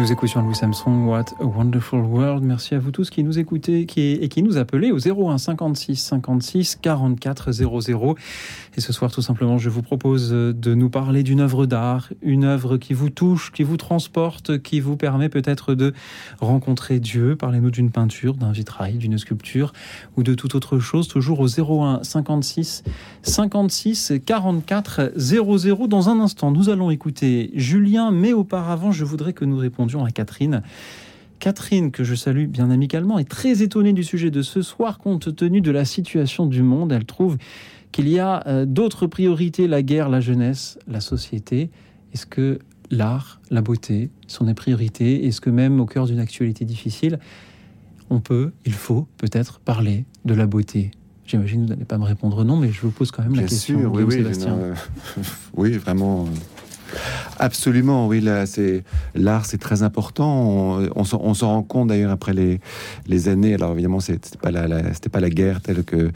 Nous écoutions Louis Samson, What a Wonderful World. Merci à vous tous qui nous écoutez et qui nous appelez au 01 56 56 44 00. Et ce soir, tout simplement, je vous propose de nous parler d'une œuvre d'art, une œuvre qui vous touche, qui vous transporte, qui vous permet peut-être de rencontrer Dieu. Parlez-nous d'une peinture, d'un vitrail, d'une sculpture ou de toute autre chose. Toujours au 01 56 56 44 00. Dans un instant, nous allons écouter Julien, mais auparavant, je voudrais que nous répondions à Catherine. Catherine, que je salue bien amicalement, est très étonnée du sujet de ce soir compte tenu de la situation du monde. Elle trouve qu'il y a euh, d'autres priorités, la guerre, la jeunesse, la société. Est-ce que l'art, la beauté sont des priorités? Est-ce que même au cœur d'une actualité difficile, on peut, il faut peut-être parler de la beauté? J'imagine que vous n'allez pas me répondre non, mais je vous pose quand même la question, sûr, oui, oui, euh, oui, vraiment. Absolument, oui. C'est l'art, c'est très important. On, s'en rend compte d'ailleurs après les, années. Alors évidemment, c'était pas la, pas la guerre telle que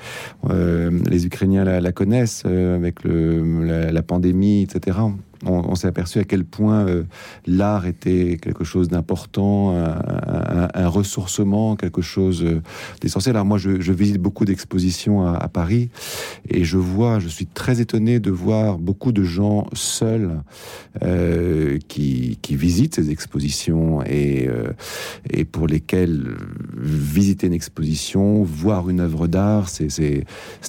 euh, les Ukrainiens la, connaissent euh, avec la pandémie, etc. On, s'est aperçu à quel point euh, l'art était quelque chose d'important, un, ressourcement, quelque chose euh, d'essentiel. Alors moi, je, visite beaucoup d'expositions à, Paris et je vois, je suis très étonné de voir beaucoup de gens seuls euh, qui, visitent ces expositions et, pour lesquels visiter une exposition, voir une œuvre d'art, c'est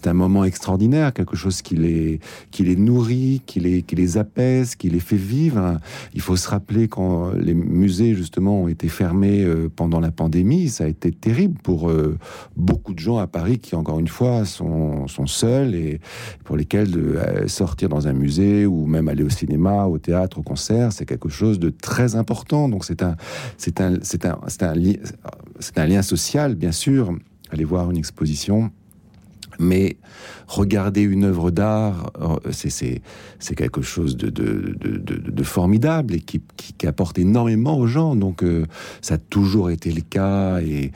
un moment extraordinaire, quelque chose qui les nourrit, qui les apaise, qui les fait vivre. Il faut se rappeler quand les musées justement ont été fermés euh, pendant la pandémie, ça a été terrible pour euh, beaucoup de gens à Paris qui encore une fois sont seuls et pour lesquels de euh, sortir dans un musée ou même aller au cinéma, au théâtre, au concert, c'est quelque chose de très important. Donc c'est un, c'est un, c'est un, c'est un, li- c'est un lien social, bien sûr, aller voir une exposition. Mais regarder une œuvre d'art, euh, c'est quelque chose de formidable et qui, apporte énormément aux gens. Donc euh, ça a toujours été le cas. Et,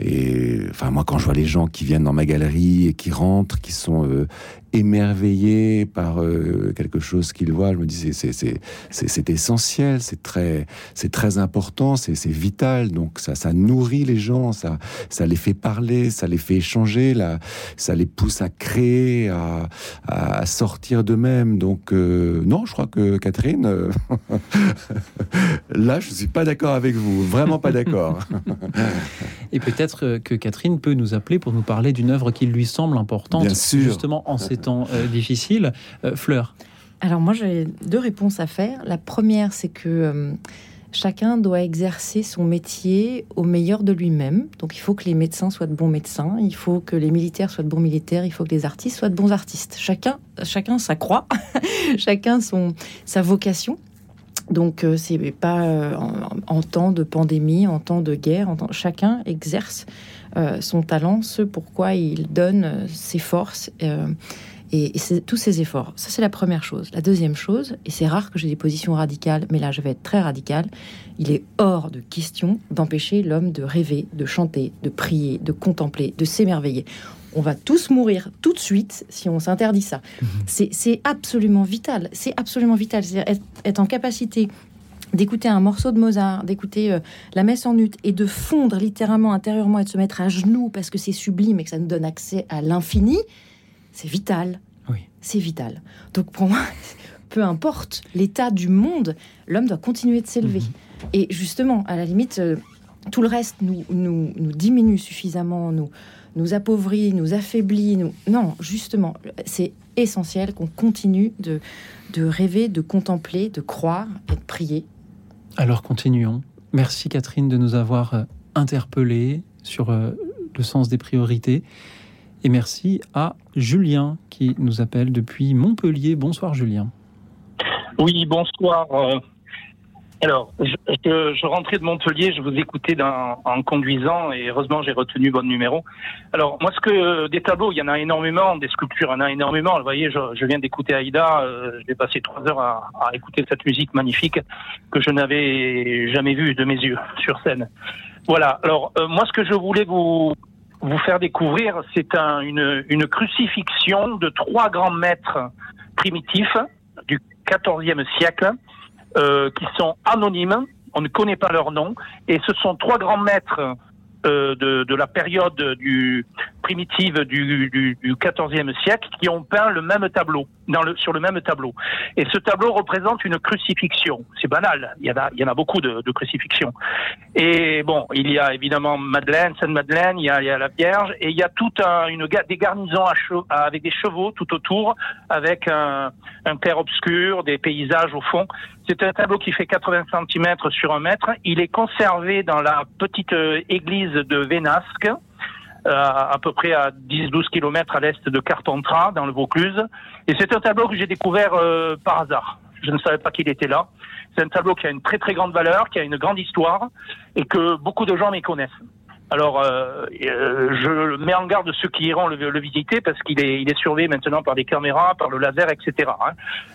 et enfin moi, quand je vois les gens qui viennent dans ma galerie et qui rentrent, qui sont euh, émerveillé par euh, quelque chose qu'il voit. Je me dis, c'est essentiel, c'est très, c'est très important, c'est vital. Donc ça, ça nourrit les gens, ça, ça les fait parler, ça les fait échanger, là, ça les pousse à créer, à, à sortir d'eux-mêmes. Donc euh, non, je crois que Catherine, euh, là, je suis pas d'accord avec vous, vraiment pas d'accord. Et peut-être que Catherine peut nous appeler pour nous parler d'une œuvre qui lui semble importante, justement en ces temps euh, difficiles. Fleur. Alors moi, j'ai deux réponses à faire. La première, c'est que chacun doit exercer son métier au meilleur de lui-même. Donc il faut que les médecins soient de bons médecins, il faut que les militaires soient de bons militaires, il faut que les artistes soient de bons artistes. Chacun, chacun sa croix, chacun son, sa vocation. Donc euh, c'est pas euh, en, temps de pandémie, en temps de guerre, chacun exerce euh, son talent, ce pourquoi il donne ses forces et, tous ces efforts. Ça, c'est la première chose. La deuxième chose, et c'est rare que j'ai des positions radicales, mais là, je vais être très radicale, il est hors de question d'empêcher l'homme de rêver, de chanter, de prier, de contempler, de s'émerveiller. On va tous mourir tout de suite si on s'interdit ça. Mhm. C'est absolument vital. C'est absolument vital. C'est être, en capacité d'écouter un morceau de Mozart, d'écouter euh, la messe en ut et de fondre littéralement intérieurement et de se mettre à genoux parce que c'est sublime et que ça nous donne accès à l'infini c'est vital. Oui. C'est vital. Donc pour moi, peu importe l'état du monde, l'homme doit continuer de s'élever. Mhm. Et justement, à la limite, euh, tout le reste nous, nous, nous, diminue suffisamment, nous, nous appauvrit, nous affaiblit. Nous... Non, justement, c'est essentiel qu'on continue de, de rêver, de contempler, de croire et de prier. Alors continuons. Merci Catherine de nous avoir euh, interpellés sur euh, le sens des priorités. Et merci à Julien qui nous appelle depuis Montpellier. Bonsoir Julien. Oui, bonsoir. Alors, je, rentrais de Montpellier, je vous écoutais en conduisant et heureusement j'ai retenu votre numéro. Alors, moi, ce que des tableaux, il y en a énormément, des sculptures, il y en a énormément. Vous voyez, je, viens d'écouter Aïda, euh, j'ai passé trois heures à, écouter cette musique magnifique que je n'avais jamais vue de mes yeux sur scène. Voilà. Alors, euh, moi, ce que je voulais vous vous faire découvrir, c'est un, une, une crucifixion de trois grands maîtres primitifs du XIVe siècle euh, qui sont anonymes, on ne connaît pas leur nom, et ce sont trois grands maîtres euh, de, de, la période du primitive du, du, du 14e siècle qui ont peint le même tableau dans le, sur le même tableau. Et ce tableau représente une crucifixion. C'est banal. Il y en a, il y en a beaucoup de, de crucifixions. Et bon, il y a évidemment Madeleine, Sainte Madeleine, il y a, il y a la Vierge, et il y a toute un, une des garnisons à avec des chevaux tout autour, avec un, un clair obscur, des paysages au fond. C'est un tableau qui fait 80 cm sur un mètre. Il est conservé dans la petite euh, église de Vénasque, euh, à peu près à 10-12 km à l'est de Carpentras, dans le Vaucluse. Et c'est un tableau que j'ai découvert euh, par hasard. Je ne savais pas qu'il était là. C'est un tableau qui a une très très grande valeur, qui a une grande histoire, et que beaucoup de gens méconnaissent. Alors, euh, euh, je mets en garde ceux qui iront le, visiter parce qu'il est, il est surveillé maintenant par des caméras, par le laser, etc. Hein.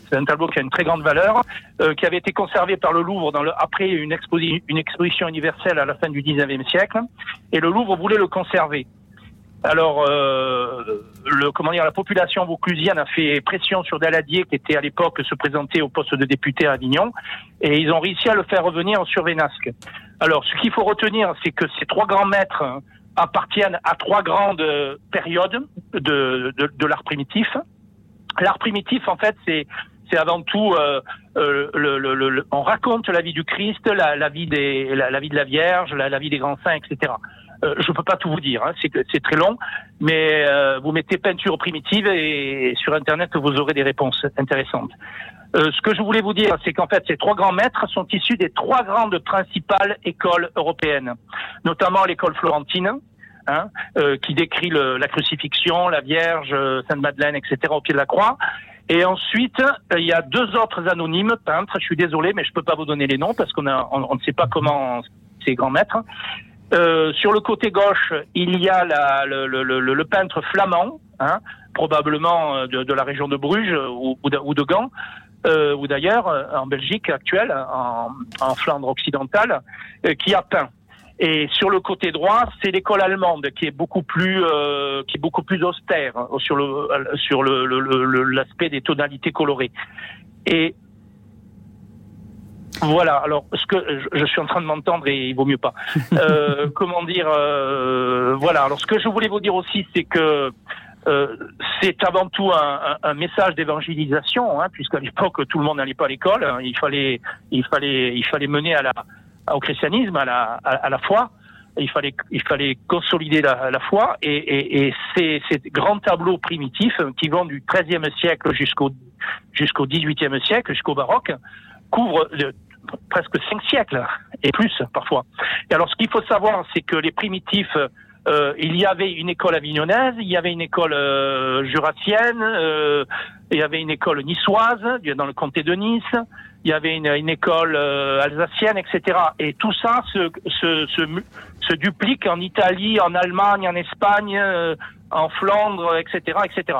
C'est un tableau qui a une très grande valeur, euh, qui avait été conservé par le Louvre après une, exposition, une exposition universelle à la fin du 19e siècle, et le Louvre voulait le conserver. Alors, euh, le, comment dire, la population vauclusienne a fait pression sur Daladier, qui était à l'époque se présentait au poste de député à Avignon, et ils ont réussi à le faire revenir sur Vénasque. Alors, ce qu'il faut retenir, c'est que ces trois grands maîtres appartiennent à trois grandes périodes de, de, l'art primitif. L'art primitif, en fait, c'est c'est avant tout, euh, euh le, on raconte la vie du Christ, la, vie des, la, vie de la Vierge, la vie des grands saints, etc. Euh, je peux pas tout vous dire, hein, c'est très long, mais euh, vous mettez peinture primitive et sur Internet vous aurez des réponses intéressantes. Euh, ce que je voulais vous dire, c'est qu'en fait, ces trois grands maîtres sont issus des trois grandes principales écoles européennes, notamment l'école florentine, hein, euh, qui décrit le, la crucifixion, la Vierge, euh, Sainte Madeleine, etc. au pied de la croix. Et ensuite, il y a deux autres anonymes peintres. Je suis désolé, mais je peux pas vous donner les noms parce qu'on on, on ne sait pas comment ces grands maîtres. Euh, sur le côté gauche, il y a la, le, le, le, le, peintre flamand, hein, probablement de, de, la région de Bruges ou, ou de, ou de Gand, euh, ou d'ailleurs euh, en Belgique actuelle, en, en Flandre occidentale, euh, qui a peint. Et sur le côté droit, c'est l'école allemande qui est beaucoup plus euh, qui est beaucoup plus austère sur le sur le l'aspect des tonalités colorées. Et voilà. Alors, ce que je, suis en train de m'entendre et il vaut mieux pas. Euh, comment dire euh, Voilà. Alors, ce que je voulais vous dire aussi, c'est que euh, c'est avant tout un, un, message d'évangélisation, hein, puisqu'à l'époque tout le monde n'allait pas à l'école. Hein. il fallait, il fallait, il fallait mener à la, au christianisme, à la, à, la foi. Il fallait, il fallait consolider la, la foi. Et, et, et ces, ces, grands tableaux primitifs qui vont du XIIIe siècle jusqu'au jusqu'au XVIIIe siècle, jusqu'au baroque, couvrent presque cinq siècles et plus parfois. Et alors, ce qu'il faut savoir, c'est que les primitifs euh, il y avait une école avignonnaise, il y avait une école euh, jurassienne, euh, il y avait une école niçoise dans le comté de Nice, il y avait une, une école euh, alsacienne, etc. Et tout ça se, se, se, se, duplique en Italie, en Allemagne, en Espagne, euh, en Flandre, etc., etc.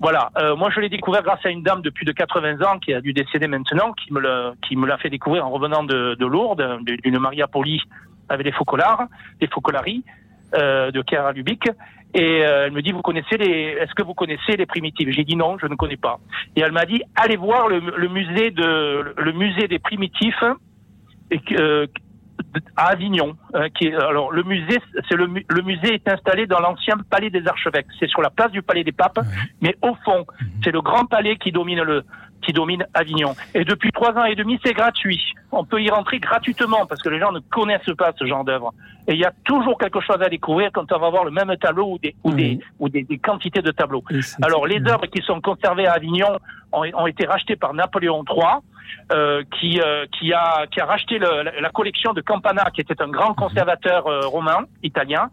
Voilà, moi je l'ai découvert grâce à une dame de plus de 80 ans qui a dû décéder maintenant, qui me l'a, fait découvrir en revenant de, de Lourdes, d'une Maria Poli avec des focolars, des focolaries. Euh, de Chiara Lubic. Et euh, elle me dit, vous connaissez les, est-ce que vous connaissez les primitives? J'ai dit non, je ne connais pas. Et elle m'a dit, allez voir le, musée de, le musée des primitifs euh, à Avignon. qui est, alors le musée, c'est le, le, musée est installé dans l'ancien palais des archevêques. C'est sur la place du palais des papes, mais au fond, mhm. c'est le grand palais qui domine le, qui domine Avignon. Et depuis trois ans et demi, c'est gratuit. On peut y rentrer gratuitement parce que les gens ne connaissent pas ce genre d'œuvre. Et il y a toujours quelque chose à découvrir quand on va voir le même tableau ou des, ou des, ou des, des, quantités de tableaux. Alors, les œuvres qui sont conservées à Avignon ont, ont été rachetées par Napoléon III. Euh, qui, euh, qui, a, qui a racheté le, la, collection de Campana, qui était un grand conservateur euh, romain, italien,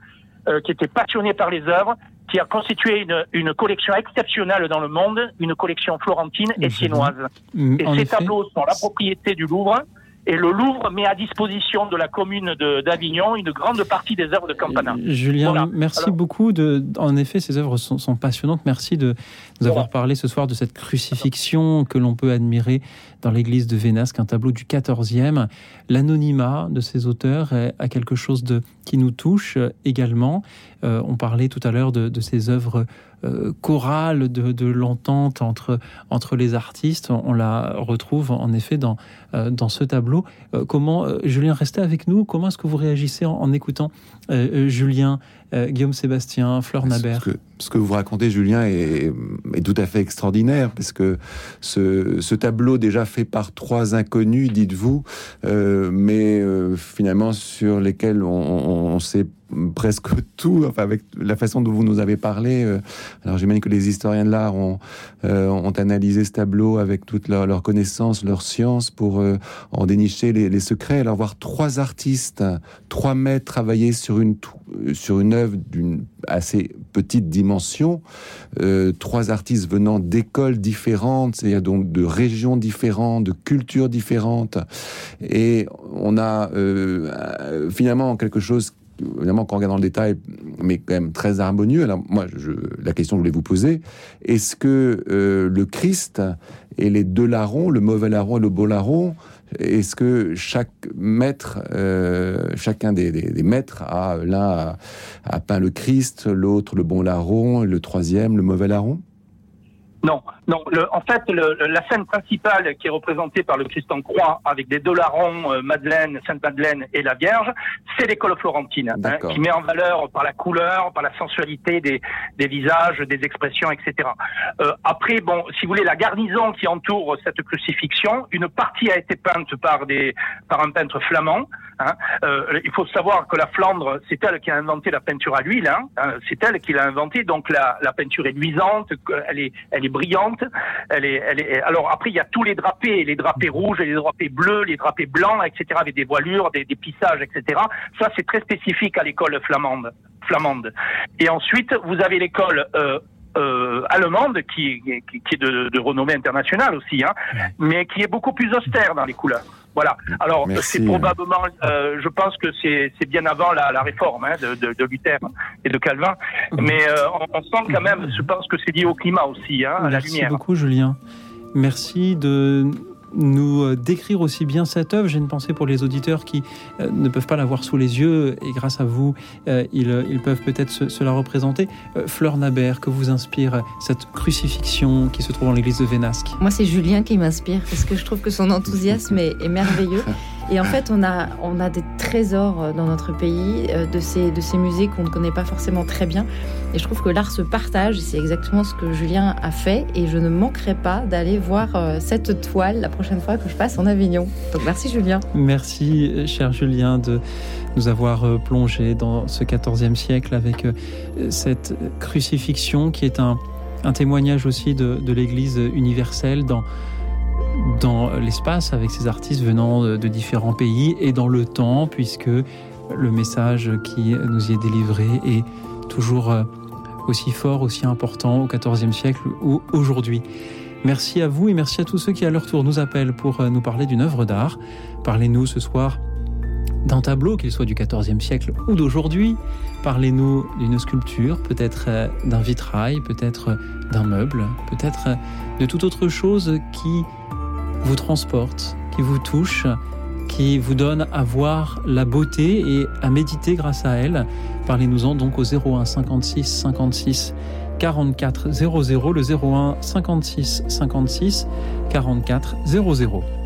qui était passionné par les œuvres qui a constitué une, une, collection exceptionnelle dans le monde, une collection florentine et siennoise. Et ces tableaux sont la propriété du Louvre. Et le Louvre met à disposition de la commune d'Avignon une grande partie des œuvres de Campana. Julien, merci beaucoup. De, en effet, ces œuvres sont, sont passionnantes. Merci de nous avoir parlé ce soir de cette crucifixion que l'on peut admirer dans l'église de Vénasque, un tableau du 14e. L'anonymat de ces auteurs a quelque chose de, qui nous touche également. Euh, on parlait tout à l'heure de, de, ces œuvres euh, chorales, de, de l'entente entre, entre les artistes. On la retrouve en effet dans, euh, dans ce tableau. Euh, comment, euh, Julien, restez avec nous. Comment est-ce que vous réagissez en, en écoutant Julien euh, Guillaume Sébastien, Fleur Nabert. Ce que, vous racontez, Julien, est, tout à fait extraordinaire, parce que ce, tableau déjà fait par trois inconnus, dites-vous, euh, mais euh, finalement sur lesquels on, sait presque tout, enfin avec la façon dont vous nous avez parlé. alors j'imagine que les historiens de l'art ont, ont analysé ce tableau avec toute leur, connaissance, leur science pour en dénicher les, les, secrets. Alors voir trois artistes, trois maîtres travailler sur une sur une œuvre d'une assez petite dimension, euh, trois artistes venant d'écoles différentes, c'est-à-dire donc de régions différentes, de cultures différentes, et on a euh, finalement quelque chose évidemment, quand on regarde dans le détail, mais quand même très harmonieux. Alors, moi, la question que je voulais vous poser, est-ce que euh, le Christ et les deux larrons, le mauvais larron et le beau larron, est-ce que chaque maître, euh, chacun des, maîtres a l'un a, peint le Christ, l'autre le bon larron, le troisième le mauvais larron? Non, non. Le, en fait, le, la scène principale qui est représentée par le Christ en croix avec des deux larrons, euh, Madeleine, Sainte Madeleine et la Vierge, c'est l'école florentine, hein, qui met en valeur par la couleur, par la sensualité des, des visages, des expressions, etc. Euh, après, bon, si vous voulez, la garnison qui entoure cette crucifixion, une partie a été peinte par des par un peintre flamand. Hein. Euh, il faut savoir que la Flandre, c'est elle qui a inventé la peinture à l'huile. Hein. hein c'est elle qui l'a inventé. Donc la, la, peinture est luisante, elle est, elle est brillante. Elle est, elle est. Alors après, il y a tous les drapés, les drapés rouges, les drapés bleus, les drapés blancs, etc. Avec des voilures, des, des pissages, etc. Ça, c'est très spécifique à l'école flamande. Flamande. Et ensuite, vous avez l'école euh, euh, allemande qui, qui, qui, est de, de renommée internationale aussi, hein, mais qui est beaucoup plus austère dans les couleurs. Voilà. Alors c'est probablement, euh, je pense que c'est bien avant la, la réforme hein, de, de, de, Luther et de Calvin, mais euh, on, on, sent quand même, je pense que c'est lié au climat aussi, hein, à la lumière. Merci beaucoup, Julien. Merci de nous euh, décrire aussi bien cette œuvre. J'ai une pensée pour les auditeurs qui euh, ne peuvent pas la voir sous les yeux et grâce à vous, euh, ils, ils peuvent peut-être se, se la représenter. Euh, Fleur Nabert, que vous inspire cette crucifixion qui se trouve dans l'église de Vénasque? Moi, c'est Julien qui m'inspire parce que je trouve que son enthousiasme est, est merveilleux. Et en fait, on a, on a des trésors euh, dans notre pays euh, de ces, de ces musées qu'on ne connaît pas forcément très bien. Et je trouve que l'art se partage. C'est exactement ce que Julien a fait. Et je ne manquerai pas d'aller voir euh, cette toile la prochaine fois que je passe en Avignon. Donc merci Julien. Merci, cher Julien, de nous avoir plongé dans ce XIVe siècle avec cette crucifixion qui est un, un témoignage aussi de, de l'Église universelle dans, dans l'espace avec ces artistes venant de, différents pays et dans le temps, puisque le message qui nous y est délivré est toujours euh, aussi fort, aussi important au XIVe siècle ou aujourd'hui. Merci à vous et merci à tous ceux qui à leur tour nous appellent pour euh, nous parler d'une œuvre d'art. Parlez-nous ce soir d'un tableau, qu'il soit du XIVe siècle ou d'aujourd'hui. Parlez-nous d'une sculpture, peut-être euh, d'un vitrail, peut-être d'un meuble, peut-être de toute autre chose qui vous transporte, qui vous touche, qui vous donne à voir la beauté et à méditer grâce à elle. Parlez-nous-en donc au 01 56 56 44 00, le 01 56 56 44 00.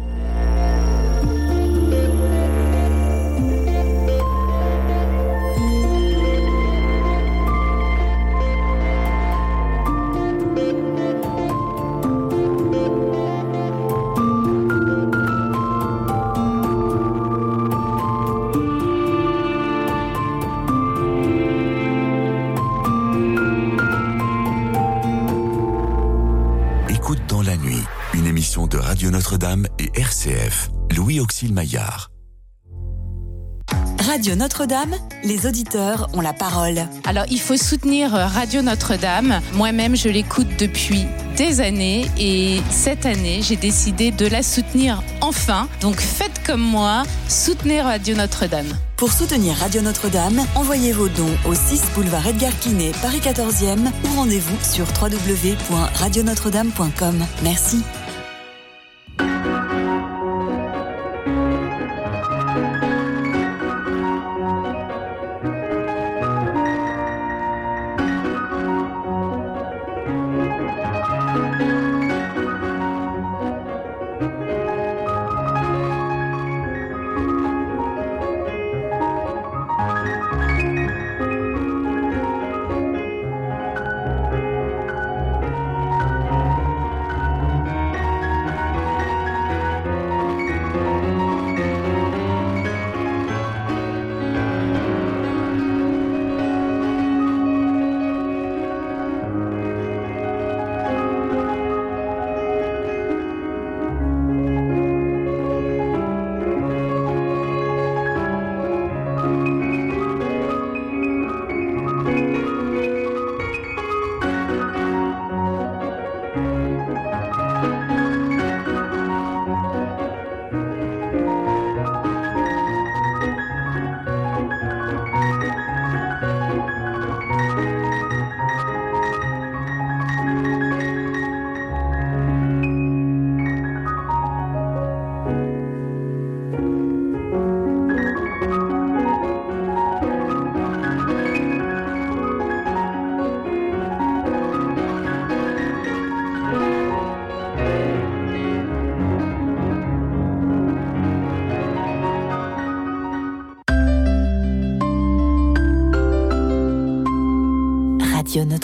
Radio Notre-Dame, les auditeurs ont la parole. Alors, il faut soutenir euh, Radio Notre-Dame. Moi-même, je l'écoute depuis des années et cette année, j'ai décidé de la soutenir enfin. Donc, faites comme moi, soutenez Radio Notre-Dame. Pour soutenir Radio Notre-Dame, envoyez vos dons au 6 boulevard Edgar Quinet, Paris 14e ou rendez-vous sur www.radionotre-dame.com. Merci.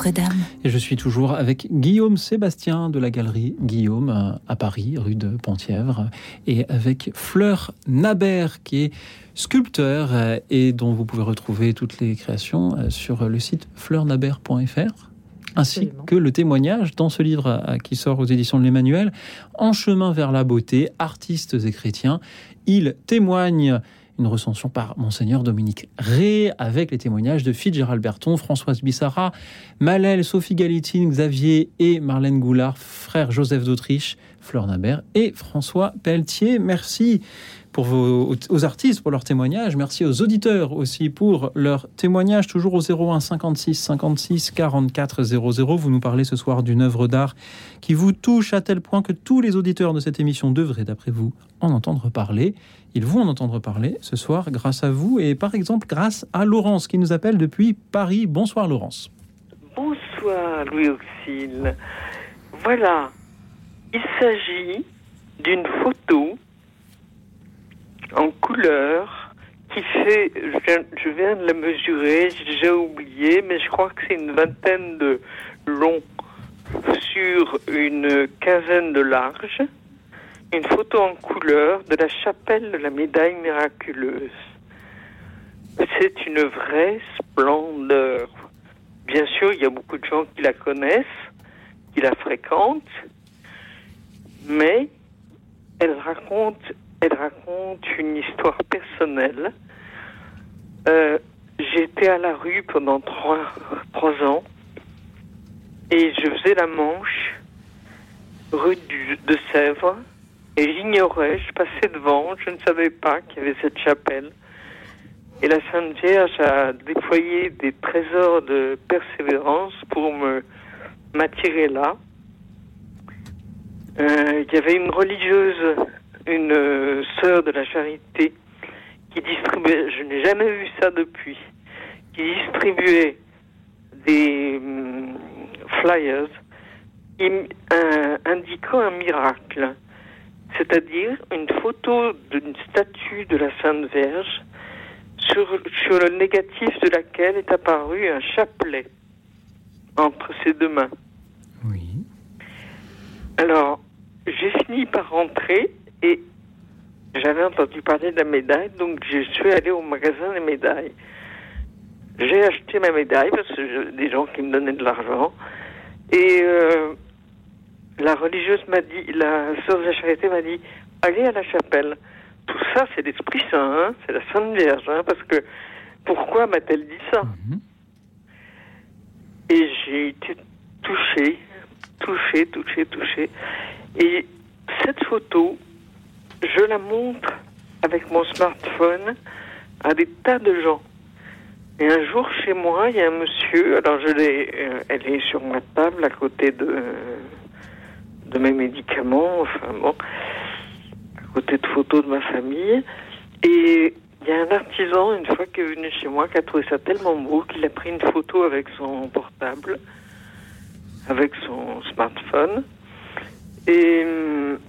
Notre-Dame. Et je suis toujours avec Guillaume Sébastien de la galerie Guillaume euh, à Paris, rue de Penthièvre, et avec Fleur Nabert qui est sculpteur euh, et dont vous pouvez retrouver toutes les créations euh, sur le site fleurnabert.fr ainsi Absolument. que le témoignage dans ce livre qui sort aux éditions de l'Emmanuel, En chemin vers la beauté, artistes et chrétiens. Il témoigne une recension par Monseigneur Dominique Ré, avec les témoignages de Fitzgerald Berton, Françoise Bissara, Malel, Sophie Galitine, Xavier et Marlène Goulard, frère Joseph d'Autriche, Fleur Nabert et François Pelletier. Merci pour vos, aux artistes pour leur témoignage. Merci aux auditeurs aussi pour leur témoignage. Toujours au 01 56 56 44 00. Vous nous parlez ce soir d'une œuvre d'art qui vous touche à tel point que tous les auditeurs de cette émission devraient, d'après vous, en entendre parler. Ils vont en entendre parler ce soir grâce à vous et par exemple grâce à Laurence qui nous appelle depuis Paris. Bonsoir Laurence. Bonsoir Louis Auxil. Voilà, il s'agit d'une photo en couleur qui fait, je viens de la mesurer, j'ai oublié, mais je crois que c'est une vingtaine de longs sur une quinzaine de larges. Une photo en couleur de la chapelle de la médaille miraculeuse. C'est une vraie splendeur. Bien sûr, il y a beaucoup de gens qui la connaissent, qui la fréquentent, mais elle raconte elle raconte une histoire personnelle. Euh, J'étais à la rue pendant trois, ans et je faisais la manche rue de Sèvres et j'ignorais, je passais devant, je ne savais pas qu'il y avait cette chapelle. Et la Sainte Vierge a déployé des trésors de persévérance pour me m'attirer là. Euh, il y avait une religieuse une euh, sœur de la charité qui distribuait, je n'ai jamais vu ça depuis, qui distribuait des hum, flyers indiquant un miracle, c'est-à-dire une photo d'une statue de la Sainte Vierge sur, sur le négatif de laquelle est apparu un chapelet entre ses deux mains. Oui. Alors, j'ai fini par rentrer et j'avais entendu parler de la médaille, donc je suis allé au magasin des médailles. J'ai acheté ma médaille parce que des gens qui me donnaient de l'argent. Et euh, la religieuse m'a dit, la sœur de la charité m'a dit, allez à la chapelle. Tout ça, c'est l'Esprit Saint, hein, c'est la Sainte Vierge, hein, parce que pourquoi m'a-t-elle dit ça? Mhm. Et j'ai été touchée, touchée, touchée, touchée. Et cette photo, je la montre avec mon smartphone à des tas de gens. Et un jour, chez moi, il y a un monsieur, alors je l'ai, euh, elle est sur ma table à côté de, de mes médicaments, enfin bon, à côté de photos de ma famille. Et il y a un artisan, une fois qu'il est venu chez moi, qui a trouvé ça tellement beau qu'il a pris une photo avec son portable, avec son smartphone. Et hum,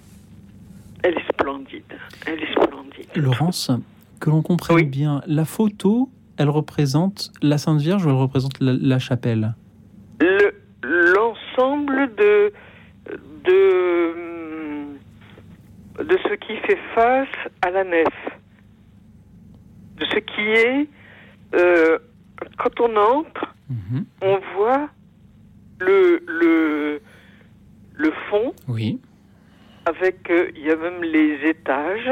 elle est splendide. Elle est splendide. Laurence, que l'on comprenne bien, la photo, elle représente la Sainte Vierge ou elle représente la, la chapelle? Le- L'ensemble de, de, de ce qui fait face à la nef. De ce qui est. euh, quand on entre, Mhm. on voit le, le, le fond Oui. Avec, euh, il y a même les étages.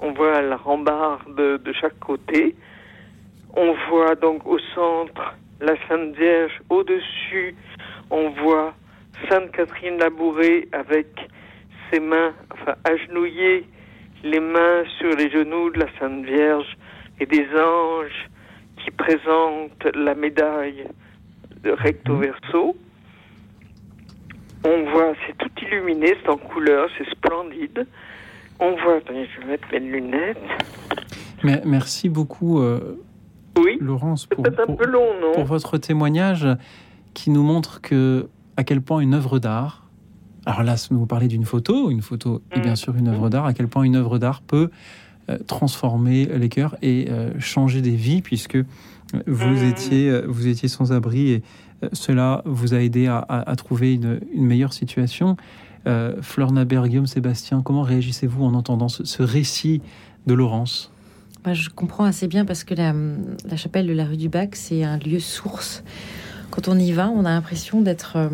On voit la rambarde de, de chaque côté. On voit donc au centre la Sainte Vierge. Au-dessus, on voit Sainte Catherine Labourée avec ses mains, enfin agenouillées, les mains sur les genoux de la Sainte Vierge et des anges qui présentent la médaille de recto verso. On voit, c'est tout illuminé, c'est en couleur, c'est splendide. On voit, attendez, je vais mettre mes lunettes. Mais, merci beaucoup, euh, Oui. Laurence, pour, peut-être un pour- peu long, non? pour votre témoignage qui nous montre que à quel point une œuvre d'art, alors là, vous parlez d'une photo, une photo est Mm. bien sûr une œuvre d'art, à quel point une œuvre d'art peut euh, transformer les cœurs et euh, changer des vies, puisque vous Mm. étiez vous étiez sans abri et cela vous a aidé à, trouver une, meilleure situation. Euh, Sébastien, comment réagissez-vous en entendant ce, récit de Laurence? Je comprends assez bien parce que la, chapelle de la rue du Bac, c'est un lieu source. Quand on y va, on a l'impression d'être euh,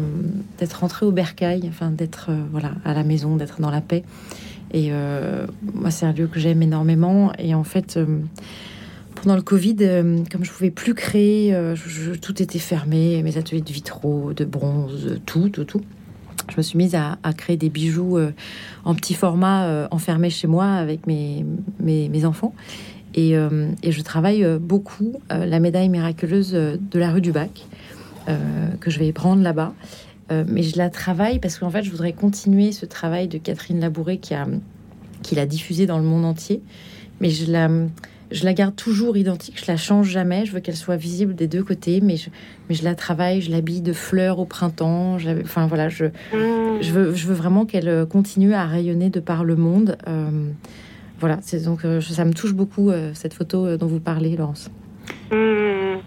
rentré au bercail, enfin d'être euh, voilà à la maison, d'être dans la paix. Et euh, moi, c'est un lieu que j'aime énormément. Et en fait, euh, pendant le Covid, euh, comme je pouvais plus créer, euh, tout était fermé, mes ateliers de vitraux, de bronze, tout, tout, tout. je me suis mise à, créer des bijoux euh, en petit format enfermés chez moi avec mes, mes, enfants. Et, et, je travaille beaucoup la médaille miraculeuse de la rue du Bac, que je vais prendre là-bas. mais je la travaille parce qu'en fait, je voudrais continuer ce travail de Catherine Labouré qui a, qui l'a diffusé dans le monde entier. Mais je la, je la garde toujours identique, je la change jamais. Je veux qu'elle soit visible des deux côtés, mais je, mais je la travaille, je l'habille de fleurs au printemps. Enfin voilà, je, mmh. je, veux, je veux vraiment qu'elle euh, continue à rayonner de par le monde. Euh, voilà, c'est donc euh, ça me touche beaucoup cette photo dont vous parlez, Laurence. Mmh.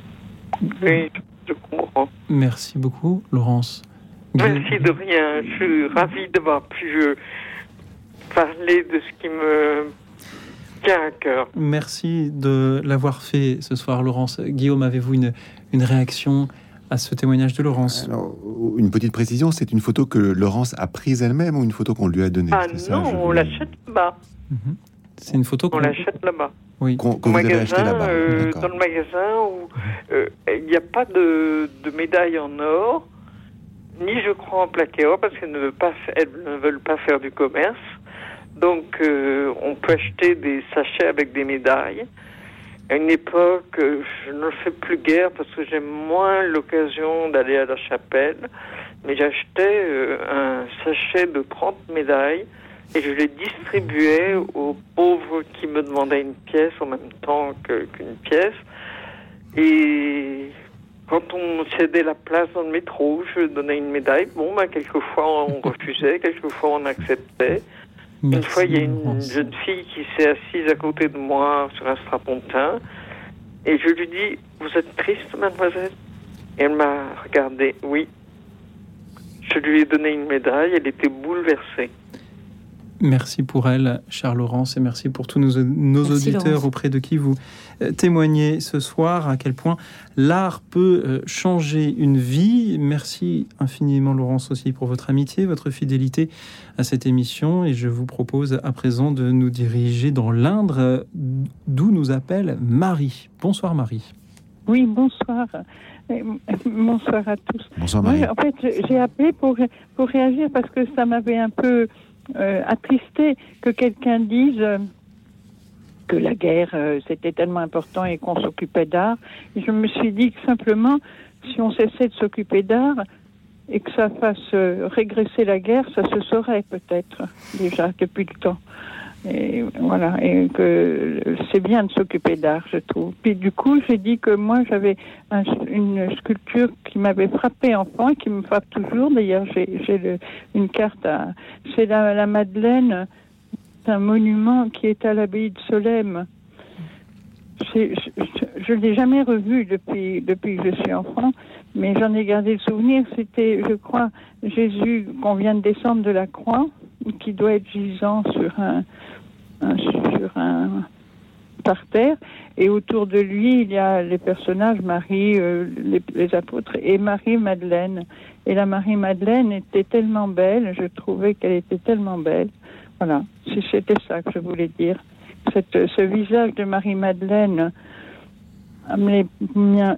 Oui, je comprends. Merci beaucoup, Laurence. Merci de rien. Je suis ravie d'avoir pu parler de ce qui me cœur. Merci de l'avoir fait ce soir, Laurence. Guillaume, avez-vous une, une réaction à ce témoignage de Laurence? Une petite précision, c'est une photo que Laurence a prise elle-même ou une photo qu'on lui a donnée? Ah non, on l'achète là-bas. Mhm. C'est une photo qu'on l'achète là-bas. Oui. Qu'on acheté là-bas. Euh, dans le magasin où euh, il n'y a pas de, de, médaille en or, ni je crois en plaqué or parce qu'elles ne, ne veulent pas faire du commerce. Donc, euh, on peut acheter des sachets avec des médailles. À une époque, euh, je ne fais plus guère parce que j'ai moins l'occasion d'aller à la chapelle. Mais j'achetais euh, un sachet de 30 médailles et je les distribuais aux pauvres qui me demandaient une pièce en même temps qu'une pièce. Et quand on cédait la place dans le métro, je donnais une médaille. Bon, ben, quelquefois on refusait, quelquefois on acceptait. Une fois, il y a une jeune fille qui s'est assise à côté de moi sur un strapontin. Et je lui dis Vous êtes triste, mademoiselle? Et elle m'a regardé Oui. Je lui ai donné une médaille. Elle était bouleversée. Merci pour elle, Charles Laurence, et merci pour tous nos, auditeurs auprès de qui vous euh, témoignez ce soir à quel point l'art peut euh, changer une vie. Merci infiniment, Laurence, aussi pour votre amitié, votre fidélité à cette émission. Et je vous propose à présent de nous diriger dans l'Indre, d'où nous appelle Marie. Bonsoir, Marie. Oui, bonsoir. Euh, bonsoir à tous. Bonsoir, Marie. en fait, j'ai appelé pour, pour réagir parce que ça m'avait un peu euh, attristé que quelqu'un dise euh, que la guerre euh, c'était tellement important et qu'on s'occupait d'art. je me suis dit que simplement, si on cessait de s'occuper d'art et que ça fasse régresser la guerre, ça se saurait peut-être déjà depuis le temps. Et voilà, et que c'est bien de s'occuper d'art, je trouve. Puis du coup, j'ai dit que moi, j'avais une sculpture qui m'avait frappé enfant et qui me frappe toujours. D'ailleurs, j'ai une carte à... C'est la, la, Madeleine, c'est un monument qui est à l'abbaye de Solesmes. Je ne l'ai jamais revu depuis, depuis que je suis enfant, mais j'en ai gardé le souvenir. C'était, je crois, Jésus qu'on vient de descendre de la croix qui doit être gisant sur un, sur un par terre. Et autour de lui il y a les personnages Marie euh, les, apôtres et Marie Madeleine et la Marie Madeleine était tellement belle je trouvais qu'elle était tellement belle. Voilà c'était ça que je voulais dire. Cette, ce visage de Marie Madeleine les,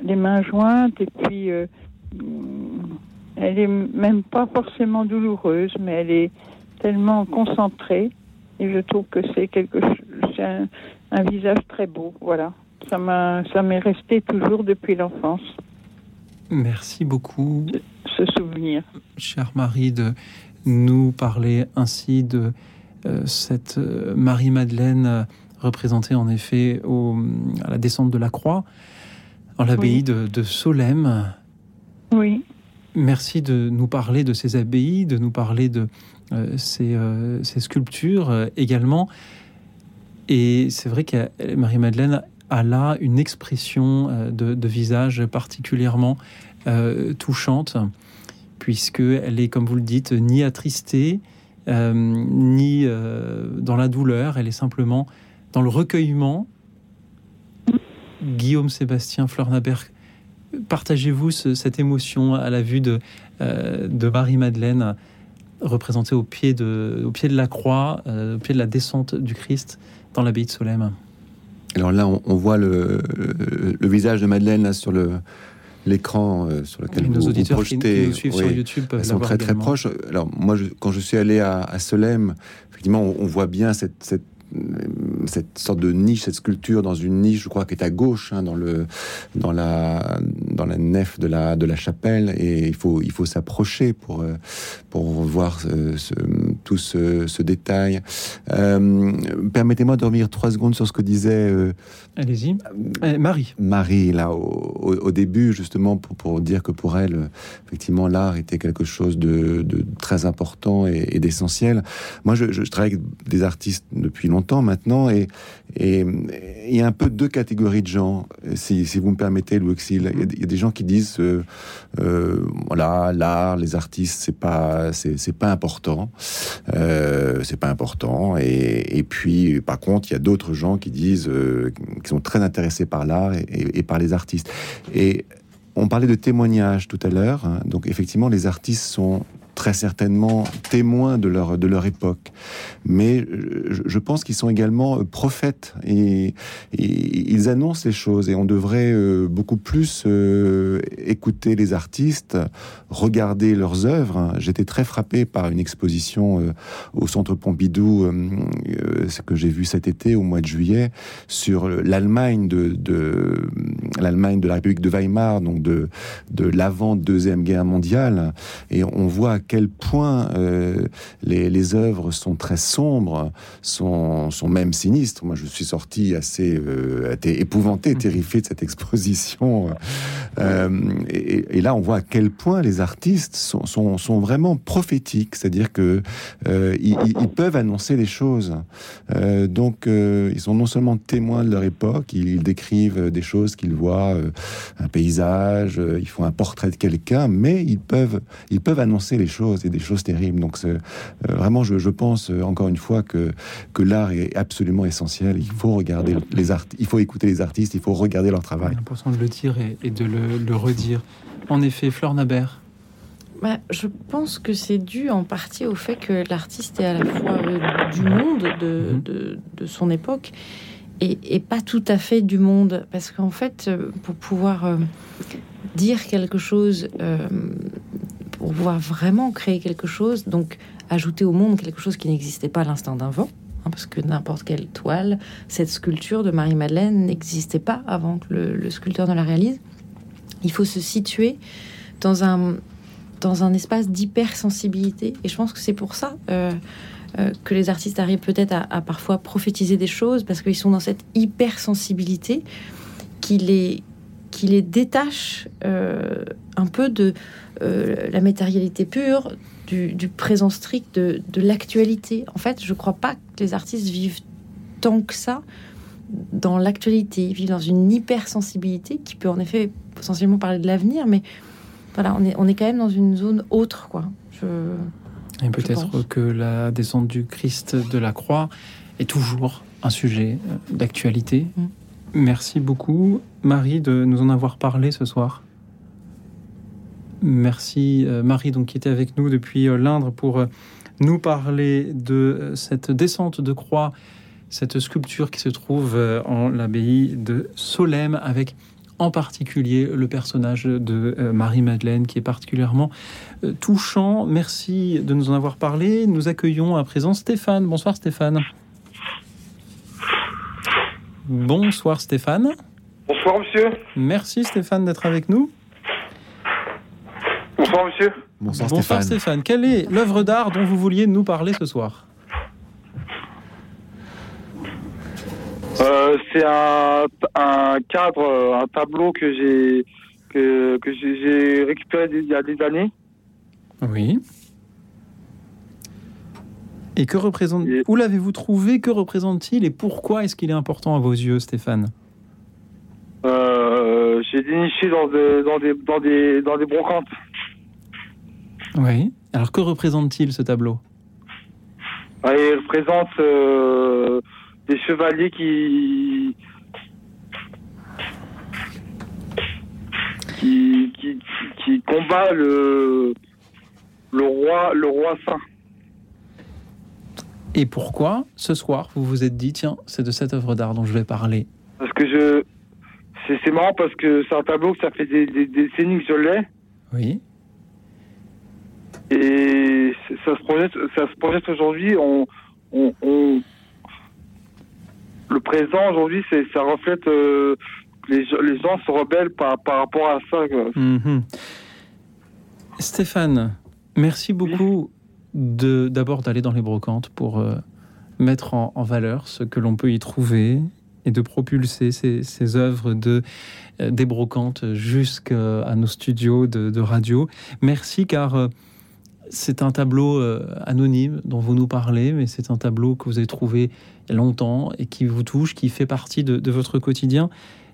les mains jointes et puis euh, elle est même pas forcément douloureuse mais elle est tellement concentré. Et je trouve que c'est quelque c'est un, visage très beau. Voilà. Ça m'a, ça m'est resté toujours depuis l'enfance. Merci beaucoup. Ce, souvenir. Chère Marie, de nous parler ainsi de euh, cette euh, Marie-Madeleine euh, représentée en effet au, à la descente de la croix en l'abbaye de, de. Oui. Merci de nous parler de ces abbayes, de nous parler de euh, euh, ces, sculptures euh, également. Et c'est vrai que Marie-Madeleine a là une expression de, visage particulièrement touchante, puisqu'elle est, comme vous le dites, ni attristée, ni dans la douleur, elle est simplement dans le recueillement. Guillaume Sébastien Fleurnaberg, partagez-vous cette émotion à la vue de, de Marie-Madeleine? Représenté au pied de, au pied de la croix, euh, au pied de la descente du Christ dans l'abbaye de Solesmes. Alors là, on, voit le, le, visage de Madeleine là, sur le, l'écran euh, sur lequel vous, nos vous auditeurs qui- projetez, qui nous suivent sur oui, YouTube peuvent elles sont très très proches. Alors moi, je- quand je suis allé à, à effectivement, on, on voit bien cette, cette cette sorte de niche, cette sculpture dans une niche, je crois, qui est à gauche, hein, dans le dans la dans la nef de la de la chapelle, et il faut il faut s'approcher pour euh, pour voir ce, ce- tout ce, ce détail. Euh, Permettez-moi de revenir trois secondes sur ce que disait euh, Allez-y. Eh, Marie. Marie, là, au, au- au début, justement, pour, pour dire que pour elle, euh, effectivement, l'art était quelque chose de, de très important et, et d'essentiel. Moi, je, je travaille avec des artistes depuis longtemps maintenant, et il y a un peu deux catégories de gens, si, si vous me permettez, Louis Auxil. Il y a des- il y, a des gens qui disent, euh, euh, voilà, l'art, les artistes, c'est pas, c'est pas important, euh, c'est pas important. Et, puis, par contre, il y a d'autres gens qui disent, euh, qui sont très intéressés par l'art et par les artistes. Et on parlait de témoignages tout à l'heure. hein. donc, effectivement, les artistes sont très certainement témoins de leur de leur époque, mais je, je pense qu'ils sont également euh, prophètes et, ils annoncent les choses et on devrait euh, beaucoup plus euh, écouter les artistes, regarder leurs œuvres. J'étais très frappé par une exposition euh, au Centre Pompidou, euh, euh, ce que j'ai vu cet été au mois de juillet sur l'Allemagne de, de l'Allemagne de la République de Weimar, donc de de l'avant deuxième guerre mondiale, et on voit quel point euh, les, les œuvres sont très sombres, sont, sont même sinistres. Moi, je suis sorti assez euh, épouvanté, terrifié de cette exposition. Euh, et, et là, on voit à quel point les artistes sont, sont, sont vraiment prophétiques, c'est-à-dire que euh, ils, peuvent annoncer des choses. Euh, donc, euh, ils sont non seulement témoins de leur époque, ils, ils décrivent des choses qu'ils voient, euh, un paysage, euh, ils font un portrait de quelqu'un, mais ils peuvent, ils peuvent annoncer les choses et des choses terribles. Donc, euh, vraiment, je, je pense euh, encore une fois que que l'art est absolument essentiel. Il faut regarder les art, il faut écouter les artistes, il faut regarder leur travail. C'est important de le dire et, et de le, le redire. En effet, Fleur Nabert. Bah, je pense que c'est dû en partie au fait que l'artiste est à la fois euh, du monde de, de, de son époque et, et pas tout à fait du monde. Parce qu'en fait, pour pouvoir euh, dire quelque chose, euh, pour pouvoir vraiment créer quelque chose, donc ajouter au monde quelque chose qui n'existait pas à l'instant d'un vent, hein, parce que n'importe quelle toile, cette sculpture de Marie-Madeleine n'existait pas avant que le, sculpteur ne la réalise. Il faut se situer dans un, dans un espace d'hypersensibilité. Et je pense que c'est pour ça euh, euh, que les artistes arrivent peut-être à parfois prophétiser des choses, parce qu'ils sont dans cette hypersensibilité qui les, qui les détache euh, un peu de euh, la matérialité pure, du, du présent strict, de, de l'actualité. En fait, je crois pas que les artistes vivent tant que ça dans l'actualité. Ils vivent dans une hypersensibilité qui peut en effet potentiellement parler de l'avenir, mais voilà, on est, on est quand même dans une zone autre, quoi. Je... Et peut-être que la descente du Christ de la croix est toujours un sujet euh, d'actualité. Mm. Merci beaucoup, Marie, de nous en avoir parlé ce soir. Merci, euh, Marie, donc, qui était avec nous depuis euh, l'Indre pour euh, nous parler de cette descente de croix, cette sculpture qui se trouve en l'abbaye de Solem, avec en particulier le personnage de Marie-Madeleine, qui est particulièrement touchant. Merci de nous en avoir parlé. Nous accueillons à présent Stéphane. Bonsoir Stéphane. Bonsoir Stéphane. Bonsoir monsieur. Merci Stéphane d'être avec nous. Bonsoir monsieur. Bonsoir, Bonsoir Stéphane. Quelle est l'œuvre d'art dont vous vouliez nous parler ce soir Euh, c'est un, un cadre, un tableau que j'ai que, que j'ai j'ai récupéré il y a des années. Oui. Et que représente Où l'avez-vous trouvé? Que représente-t-il? Et pourquoi est-ce qu'il est important à vos yeux, Stéphane? J'ai déniché dans, de- dans, des, dans, des, dans des brocantes. Oui. Alors que représente-t-il ce tableau? Ah, Il représente euh, des chevaliers qui, qui, qui, qui combat le, le roi, le roi saint. Et pourquoi ce soir vous vous êtes dit tiens c'est de cette œuvre d'art dont je vais parler? Parce que je, c'est marrant parce que c'est un tableau que ça fait des, des, des décennies que je l'ai. Oui. Et ça se projette, ça se projette aujourd'hui. On, on, on- le présent aujourd'hui, c'est ça reflète euh, les, gens- les gens se rebellent par, par rapport à ça. Mhm. Stéphane, merci beaucoup de d'abord d'aller dans les brocantes pour euh, mettre en, en valeur ce que l'on peut y trouver et de propulser ces, œuvres de, euh, des brocantes jusqu'à nos studios de, radio. Merci car euh, c'est un tableau euh, anonyme dont vous nous parlez, mais c'est un tableau que vous avez trouvé longtemps et qui vous touche, qui fait partie de, votre quotidien.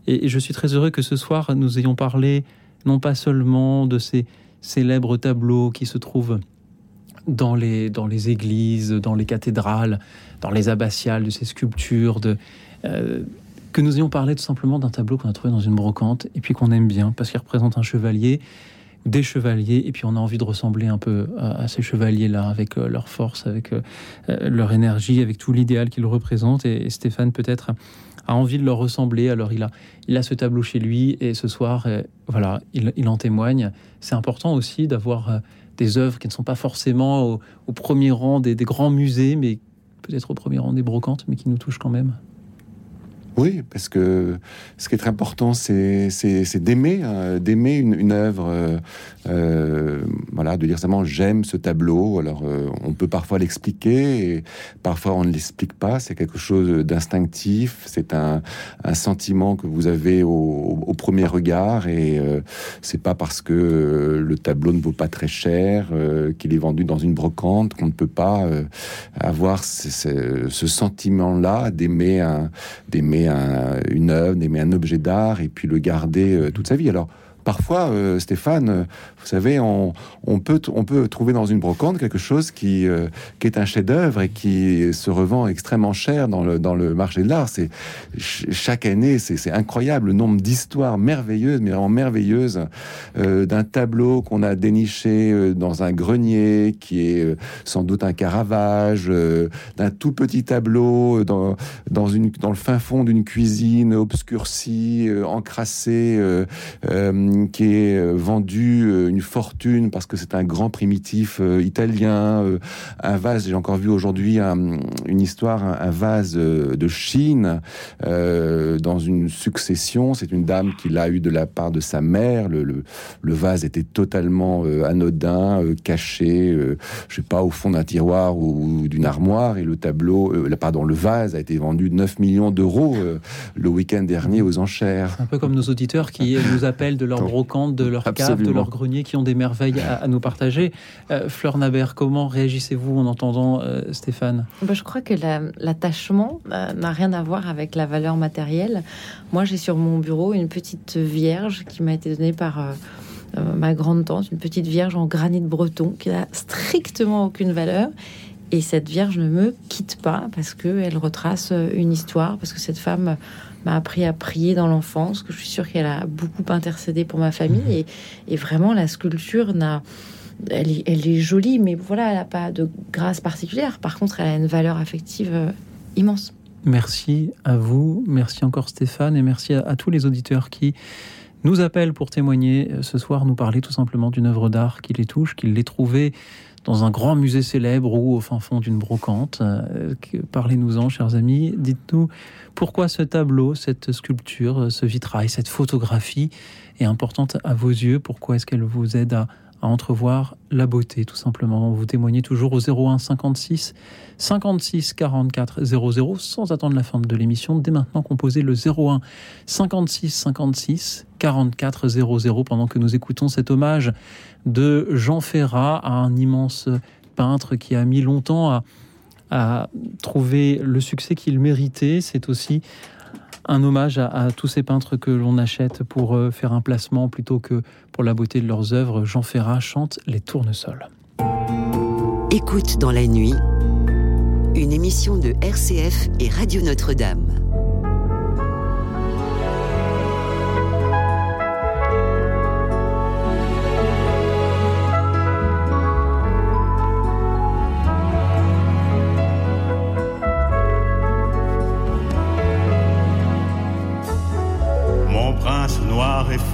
Et, et je suis très heureux que ce soir, nous ayons parlé non pas seulement de ces célèbres tableaux qui se trouvent dans les, dans les églises, dans les cathédrales, dans les abbatiales, de ces sculptures, de, euh, que nous ayons parlé tout simplement d'un tableau qu'on a trouvé dans une brocante et puis qu'on aime bien parce qu'il représente un chevalier, des chevaliers, et puis on a envie de ressembler un peu à, ces chevaliers-là avec euh, leur force, avec euh, leur énergie, avec tout l'idéal qu'ils représentent. Et, Stéphane peut-être a envie de leur ressembler. Alors il a, il a ce tableau chez lui et ce soir, voilà, il, en témoigne. C'est important aussi d'avoir des œuvres qui ne sont pas forcément au, premier rang des grands musées, mais peut-être au premier rang des brocantes, mais qui nous touchent quand même. Oui, parce que ce qui est très important, c'est d'aimer, euh, d'aimer une, œuvre. euh, euh, voilà, de dire seulement j'aime ce tableau. Alors, euh, on peut parfois l'expliquer, parfois on ne l'explique pas. C'est quelque chose d'instinctif. C'est un, sentiment que vous avez au, premier regard, et euh, c'est pas parce que le tableau ne vaut pas très cher, qu'il est vendu dans une brocante, qu'on ne peut pas avoir ce sentiment-là d'aimer un, d'aimer un- une œuvre, d'aimer un objet d'art et puis le garder euh, toute sa vie. Parfois, euh, Stéphane, euh, vous savez, on, peut trouver dans une brocante quelque chose qui euh, qui est un chef-d'œuvre et qui se revend extrêmement cher dans le marché de l'art. C'est ch- chaque année, c'est incroyable le nombre d'histoires merveilleuses, mais vraiment merveilleuses, d'un tableau qu'on a déniché dans un grenier qui est sans doute un Caravage, d'un tout petit tableau dans le fin fond d'une cuisine obscurcie, encrassée, euh, qui est euh, vendu euh, une fortune parce que c'est un grand primitif euh, italien. euh, un vase, j'ai encore vu aujourd'hui un- une histoire, un, un vase de Chine dans une succession. C'est une dame qui l'a eu de la part de sa mère. Le, le, le vase était totalement anodin, caché, je sais pas, au fond d'un tiroir ou, d'une armoire. Et le tableau, le- pardon, le vase a été vendu 9 millions d'euros le week-end dernier aux enchères. Un peu comme nos auditeurs qui nous appellent de leur brocante, de leur cave, de Absolument. leur grenier, qui ont des merveilles à, à nous partager. Euh, Fleur Nabert, comment réagissez-vous en entendant euh, Stéphane? Bah, je crois que la- l'attachement euh, n'a rien à voir avec la valeur matérielle. Moi, j'ai sur mon bureau une petite vierge qui m'a été donnée par euh, euh, ma grande tante, une petite vierge en granit breton qui n'a strictement aucune valeur. Et cette vierge ne me quitte pas parce qu'elle retrace une histoire, parce que cette femme m'a appris à prier dans l'enfance, que je suis sûre qu'elle a beaucoup intercédé pour ma famille. Et, et vraiment, la sculpture n'a elle est, elle est jolie, mais voilà, elle n'a pas de grâce particulière. Par contre, elle a une valeur affective euh, immense. Merci à vous, merci encore Stéphane, et merci à, à tous les auditeurs qui nous appellent pour témoigner euh, ce soir, nous parler tout simplement d'une œuvre d'art qui les touche, qu'ils l'aient trouvée dans un grand musée célèbre ou au fin fond d'une brocante. Euh, Parlez-nous-en, chers amis. Dites-nous pourquoi ce tableau, cette sculpture, euh, ce vitrail, cette photographie est importante à vos yeux. Pourquoi est-ce qu'elle vous aide à, à entrevoir la beauté, tout simplement? Vous témoignez toujours au 01 56 56 44 00 sans attendre la fin de l'émission. Dès maintenant, composez le 01 56 56 44 00 pendant que nous écoutons cet hommage de Jean Ferrat un immense peintre qui a mis longtemps à, à trouver le succès qu'il méritait. C'est aussi un hommage à, à tous ces peintres que l'on achète pour euh, faire un placement plutôt que pour la beauté de leurs œuvres. Jean Ferrat chante Les Tournesols. Écoute dans la nuit, une émission de RCF et Radio Notre-Dame.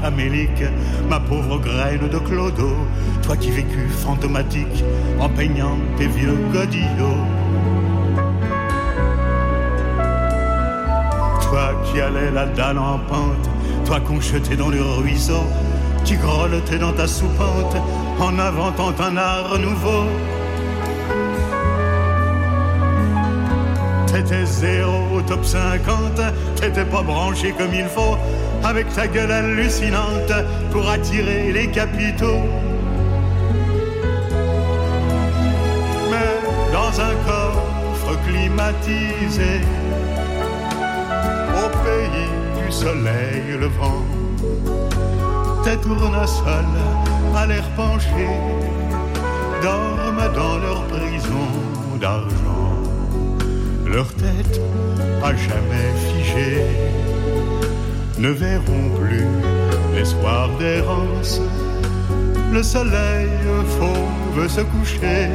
Famélique, ma pauvre graine de clodo, toi qui vécus fantomatique en peignant tes vieux godillots. Toi qui allais la dalle en pente, toi qu'on jetait dans le ruisseau, qui grelottais dans ta soupente en inventant un art nouveau. T'étais zéro au top 50, t'étais pas branché comme il faut, avec ta gueule hallucinante pour attirer les capitaux. Mais dans un coffre climatisé, au pays du soleil levant, tes tournesols à l'air penché dorment dans leur prison d'argent leur tête à jamais figée, ne verront plus les soirs d'errance. Le soleil fauve se coucher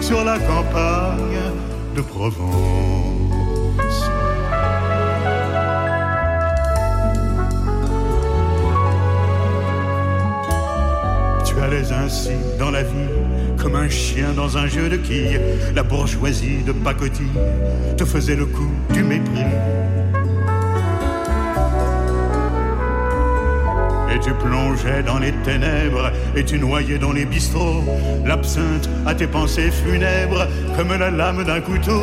sur la campagne de Provence. Tu allais ainsi dans la vie comme un chien dans un jeu de quilles. La bourgeoisie de pacotille te faisait le coup du mépris. Tu plongeais dans les ténèbres et tu noyais dans les bistrots l'absinthe à tes pensées funèbres comme la lame d'un couteau.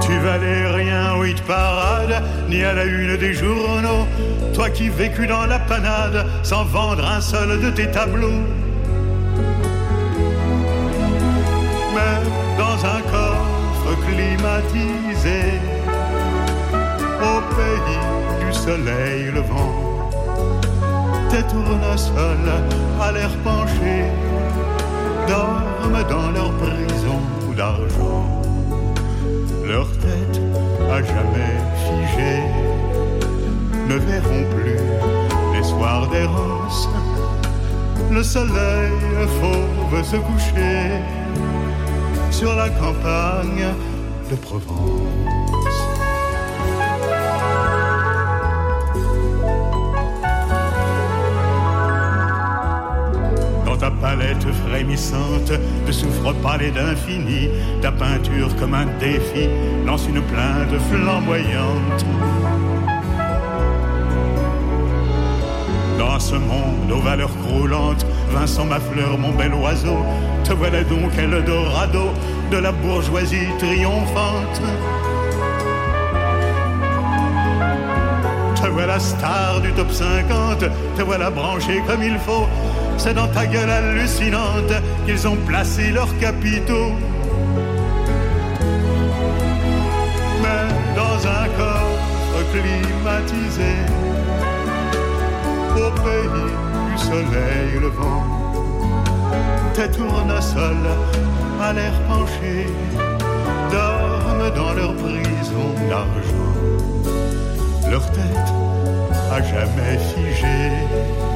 Tu valais rien au hit parade, ni à la une des journaux. Toi qui vécus dans la panade, sans vendre un seul de tes tableaux. Mais dans un coffre climatisé, soleil levant, tes tournesols à l'air penché dorment dans leur prison d'argent leur tête à jamais figée ne verront plus les soirs d'errance. Le soleil fauve se coucher sur la campagne de Provence. Palette frémissante ne souffre pas les d'infini. Ta peinture comme un défi lance une plainte flamboyante. Dans ce monde aux valeurs croulantes, Vincent ma fleur, mon bel oiseau, te voilà donc Eldorado de la bourgeoisie triomphante. Te voilà star du top 50, te voilà branché comme il faut. C'est dans ta gueule hallucinante qu'ils ont placé leurs capitaux. Mais dans un coffre climatisé, au pays du soleil levant, tes tournesols à l'air penché dorment dans leur prison d'argent. Leur tête à jamais figée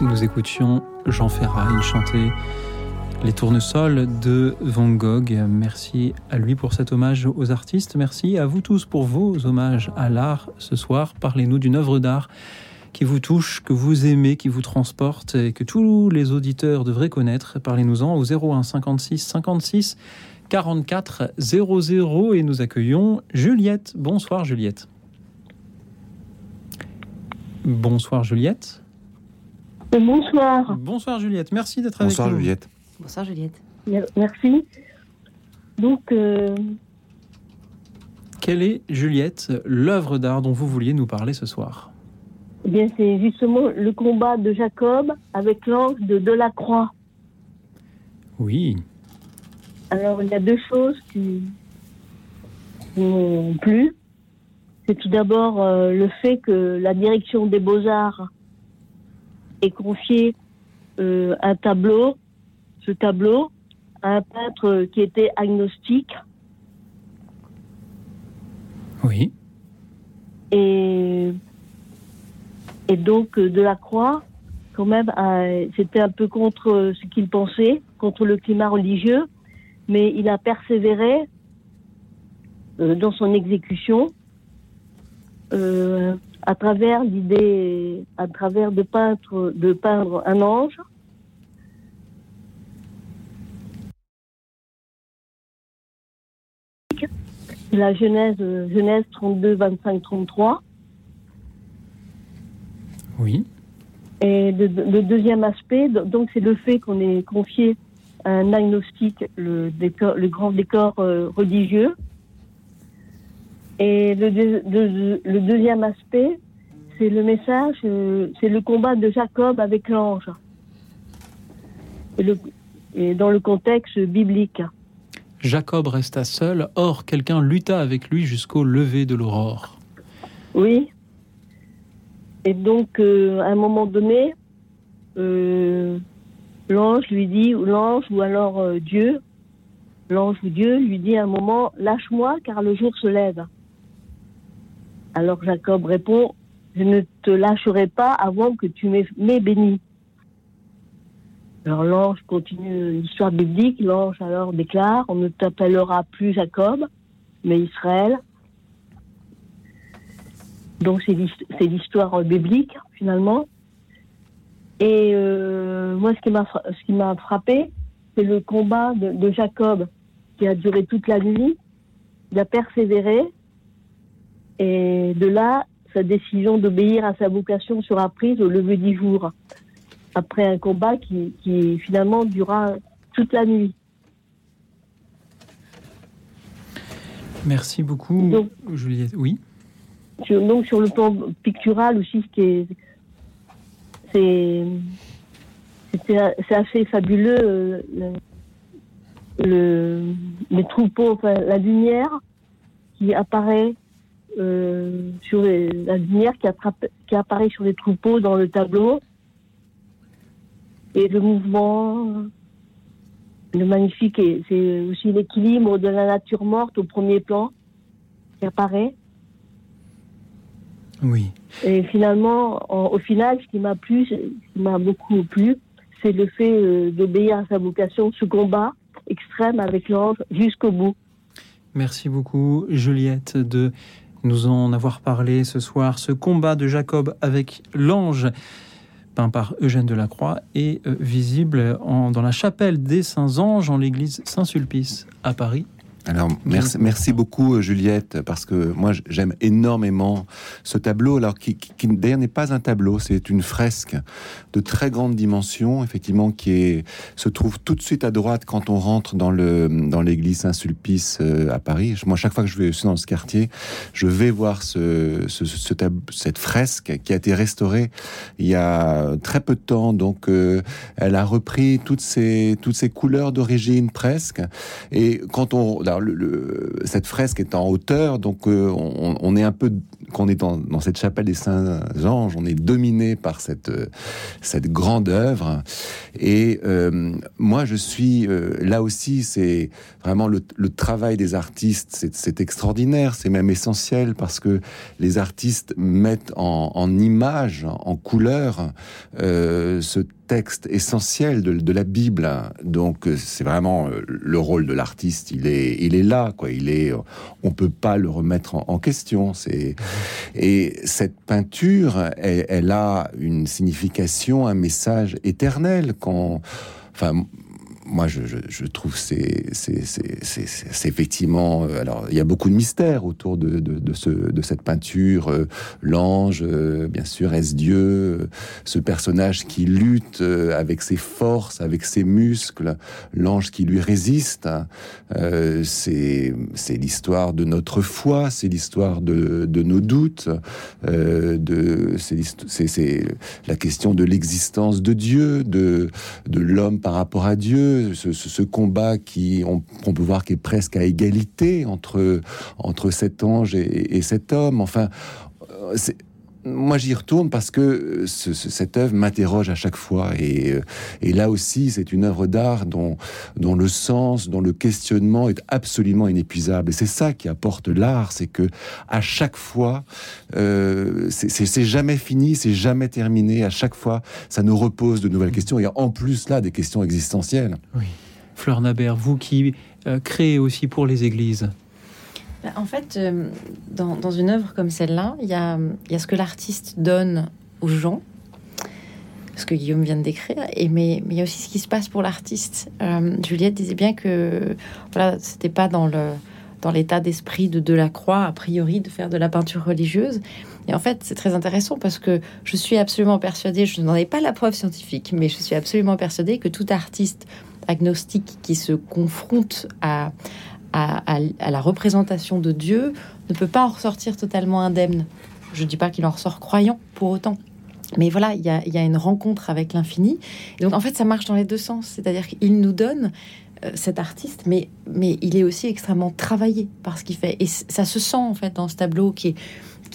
Nous écoutions Jean Ferrat, il chantait les tournesols de Van Gogh. Merci à lui pour cet hommage aux artistes. Merci à vous tous pour vos hommages à l'art ce soir. Parlez-nous d'une œuvre d'art qui vous touche, que vous aimez, qui vous transporte et que tous les auditeurs devraient connaître. Parlez-nous-en au 01 56 56 44 00 et nous accueillons Juliette. Bonsoir Juliette. Bonsoir Juliette. Bonsoir. Bonsoir Juliette, merci d'être avec nous. Bonsoir Juliette. Bonsoir Juliette. Merci. Donc, euh, Quelle est, Juliette, l'œuvre d'art dont vous vouliez nous parler ce soir? Eh bien, c'est justement le combat de Jacob avec l'ange de Delacroix. Oui. Alors, il y a deux choses qui qui m'ont plu. C'est tout d'abord euh, le fait que la direction des beaux-arts ait confié euh, un tableau, ce tableau, à un peintre qui était agnostique Oui. Et, et donc, euh, de la Croix, quand même, euh, c'était un peu contre ce qu'il pensait, contre le climat religieux, mais il a persévéré euh, dans son exécution à travers l'idée, à travers de peindre, de peindre un ange. La Genèse, Genèse 32, 25, 33. Oui. Et le, le deuxième aspect, do- donc, c'est le fait qu'on ait confié à un agnostique le, décor, le grand décor euh, religieux. Et le, deux- le- le deuxième aspect, c'est le message, euh, c'est le combat de Jacob avec l'ange. Et, le- et dans le contexte biblique. Jacob resta seul, or quelqu'un lutta avec lui jusqu'au lever de l'aurore. Oui. Et donc, euh, à un moment donné, euh, l'ange lui dit, ou l'ange, ou alors euh, Dieu, l'ange ou Dieu lui dit à un moment, lâche-moi car le jour se lève. Alors Jacob répond, je ne te lâcherai pas avant que tu m'aies béni. Alors l'ange continue l'histoire biblique, l'ange alors déclare, on ne t'appellera plus Jacob, mais Israël. Donc c'est l'hist- c'est l'histoire biblique finalement. Et euh, moi ce qui m'a fra- ce qui m'a frappé, c'est le combat de, de Jacob qui a duré toute la nuit. Il a persévéré et de là sa décision d'obéir à sa vocation sera prise au lever du jour après un combat qui, qui finalement dura toute la nuit. Merci beaucoup, Donc- Juliette. Oui. Donc sur le plan pictural aussi, c'est, c'est assez fabuleux. euh, le, le- les troupeaux, enfin, la lumière qui apparaît euh, sur les- la lumière qui, attrape, qui apparaît sur les troupeaux dans le tableau et le mouvement, le magnifique, c'est aussi l'équilibre de la nature morte au premier plan qui apparaît. Oui. Et finalement, en- au final, ce qui m'a plu, ce qui m'a beaucoup plu, c'est le fait euh, d'obéir à sa vocation, ce combat extrême avec l'ange jusqu'au bout. Merci beaucoup, Juliette, de nous en avoir parlé ce soir. Ce combat de Jacob avec l'ange, peint par Eugène Delacroix, est euh, visible en- dans la chapelle des Saints-Anges en l'église Saint-Sulpice à Paris. Alors, merci, merci beaucoup, euh, Juliette, parce que moi, j'aime énormément ce tableau, alors qui, qui- qui d'ailleurs n'est pas un tableau, c'est une fresque de très grande dimension, effectivement, qui est, se trouve tout de suite à droite quand on rentre dans le dans l'église Saint-Sulpice euh, à Paris. Moi, chaque fois que je vais dans ce quartier, je vais voir ce, ce, ce tab- cette fresque qui a été restaurée il y a très peu de temps. Donc, euh, elle a repris toutes ces toutes ces couleurs d'origine presque. Et quand on, alors, cette fresque est en hauteur, donc euh, on, est un peu, quand on est dans, cette chapelle des Saints Anges, on est dominé par cette euh, cette grande œuvre. Et euh, moi, je suis là aussi, c'est vraiment le, travail des artistes, c'est- extraordinaire, c'est même essentiel parce que les artistes mettent en, en image, en couleur, ce texte essentiel de, de la Bible. Donc euh, c'est vraiment euh, le rôle de l'artiste. Il est, il est là, quoi. Il est, on peut pas le remettre en, en question. C'est et cette peinture, elle, elle a une signification, un message éternel. Quand, enfin. Moi, je, je, je trouve c'est effectivement euh, alors il y a beaucoup de mystères autour de de, de ce de cette peinture euh, l'ange euh, bien sûr est-ce Dieu ce personnage qui lutte avec ses forces avec ses muscles l'ange qui lui résiste hein. C'est l'histoire de notre foi c'est l'histoire de de nos doutes de c'est la question de l'existence de Dieu de de l'homme par rapport à Dieu ce, combat qui on, on peut voir qui est presque à égalité entre entre cet ange et, et cet homme. Enfin euh, c'est moi, j'y retourne parce que euh, ce- ce- cette œuvre m'interroge à chaque fois. Et, euh, là aussi, c'est une œuvre d'art dont, le sens, dont le questionnement est absolument inépuisable. Et c'est ça qui apporte l'art, c'est que à chaque fois, euh, c'est- jamais fini, c'est jamais terminé. À chaque fois, ça nous repose de nouvelles questions. Et en plus, là, des questions existentielles. Oui. Fleur Nabert, vous qui créez aussi pour les églises. En fait, euh, dans, une œuvre comme celle-là, il y a, ce que l'artiste donne aux gens, ce que Guillaume vient de décrire, et mais, mais il y a aussi ce qui se passe pour l'artiste. Euh, Juliette disait bien que voilà, c'était pas dans le dans l'état d'esprit de Delacroix, a priori, de faire de la peinture religieuse. Et en fait, c'est très intéressant parce que je suis absolument persuadée, je n'en ai pas la preuve scientifique, mais je suis absolument persuadée que tout artiste agnostique qui se confronte à, à, la représentation de Dieu ne peut pas en ressortir totalement indemne. Je ne dis pas qu'il en ressort croyant pour autant. Mais voilà, il y a, une rencontre avec l'infini. Donc, en fait, ça marche dans les deux sens. C'est-à-dire qu'il nous donne euh, cet artiste, mais, il est aussi extrêmement travaillé par ce qu'il fait. Et ça se sent, en fait, dans ce tableau qui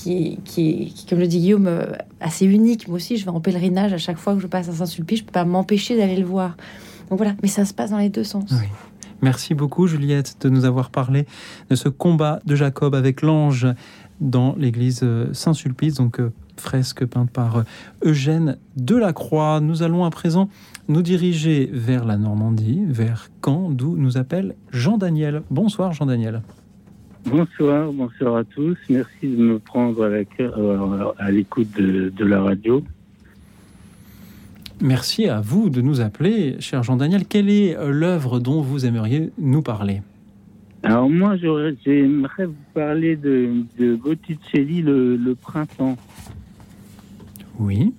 est, comme le dit Guillaume, euh, assez unique. Moi aussi, je vais en pèlerinage à chaque fois que je passe à Saint-Sulpice. Je peux pas m'empêcher d'aller le voir. Donc voilà, mais ça se passe dans les deux sens. Merci beaucoup, Juliette, de nous avoir parlé de ce combat de Jacob avec l'ange dans l'église Saint-Sulpice, donc euh, fresque peinte par euh, Eugène Delacroix. Nous allons à présent nous diriger vers la Normandie, vers Caen, d'où nous appelle Jean-Daniel. Bonsoir, Jean-Daniel. Bonsoir, bonsoir à tous. Merci de me prendre euh, à l'écoute de, de la radio. Merci à vous de nous appeler, cher Jean-Daniel. Quelle est euh, l'œuvre dont vous aimeriez nous parler? Alors moi, j'aimerais vous parler de, de Botticelli, le, le printemps. Oui.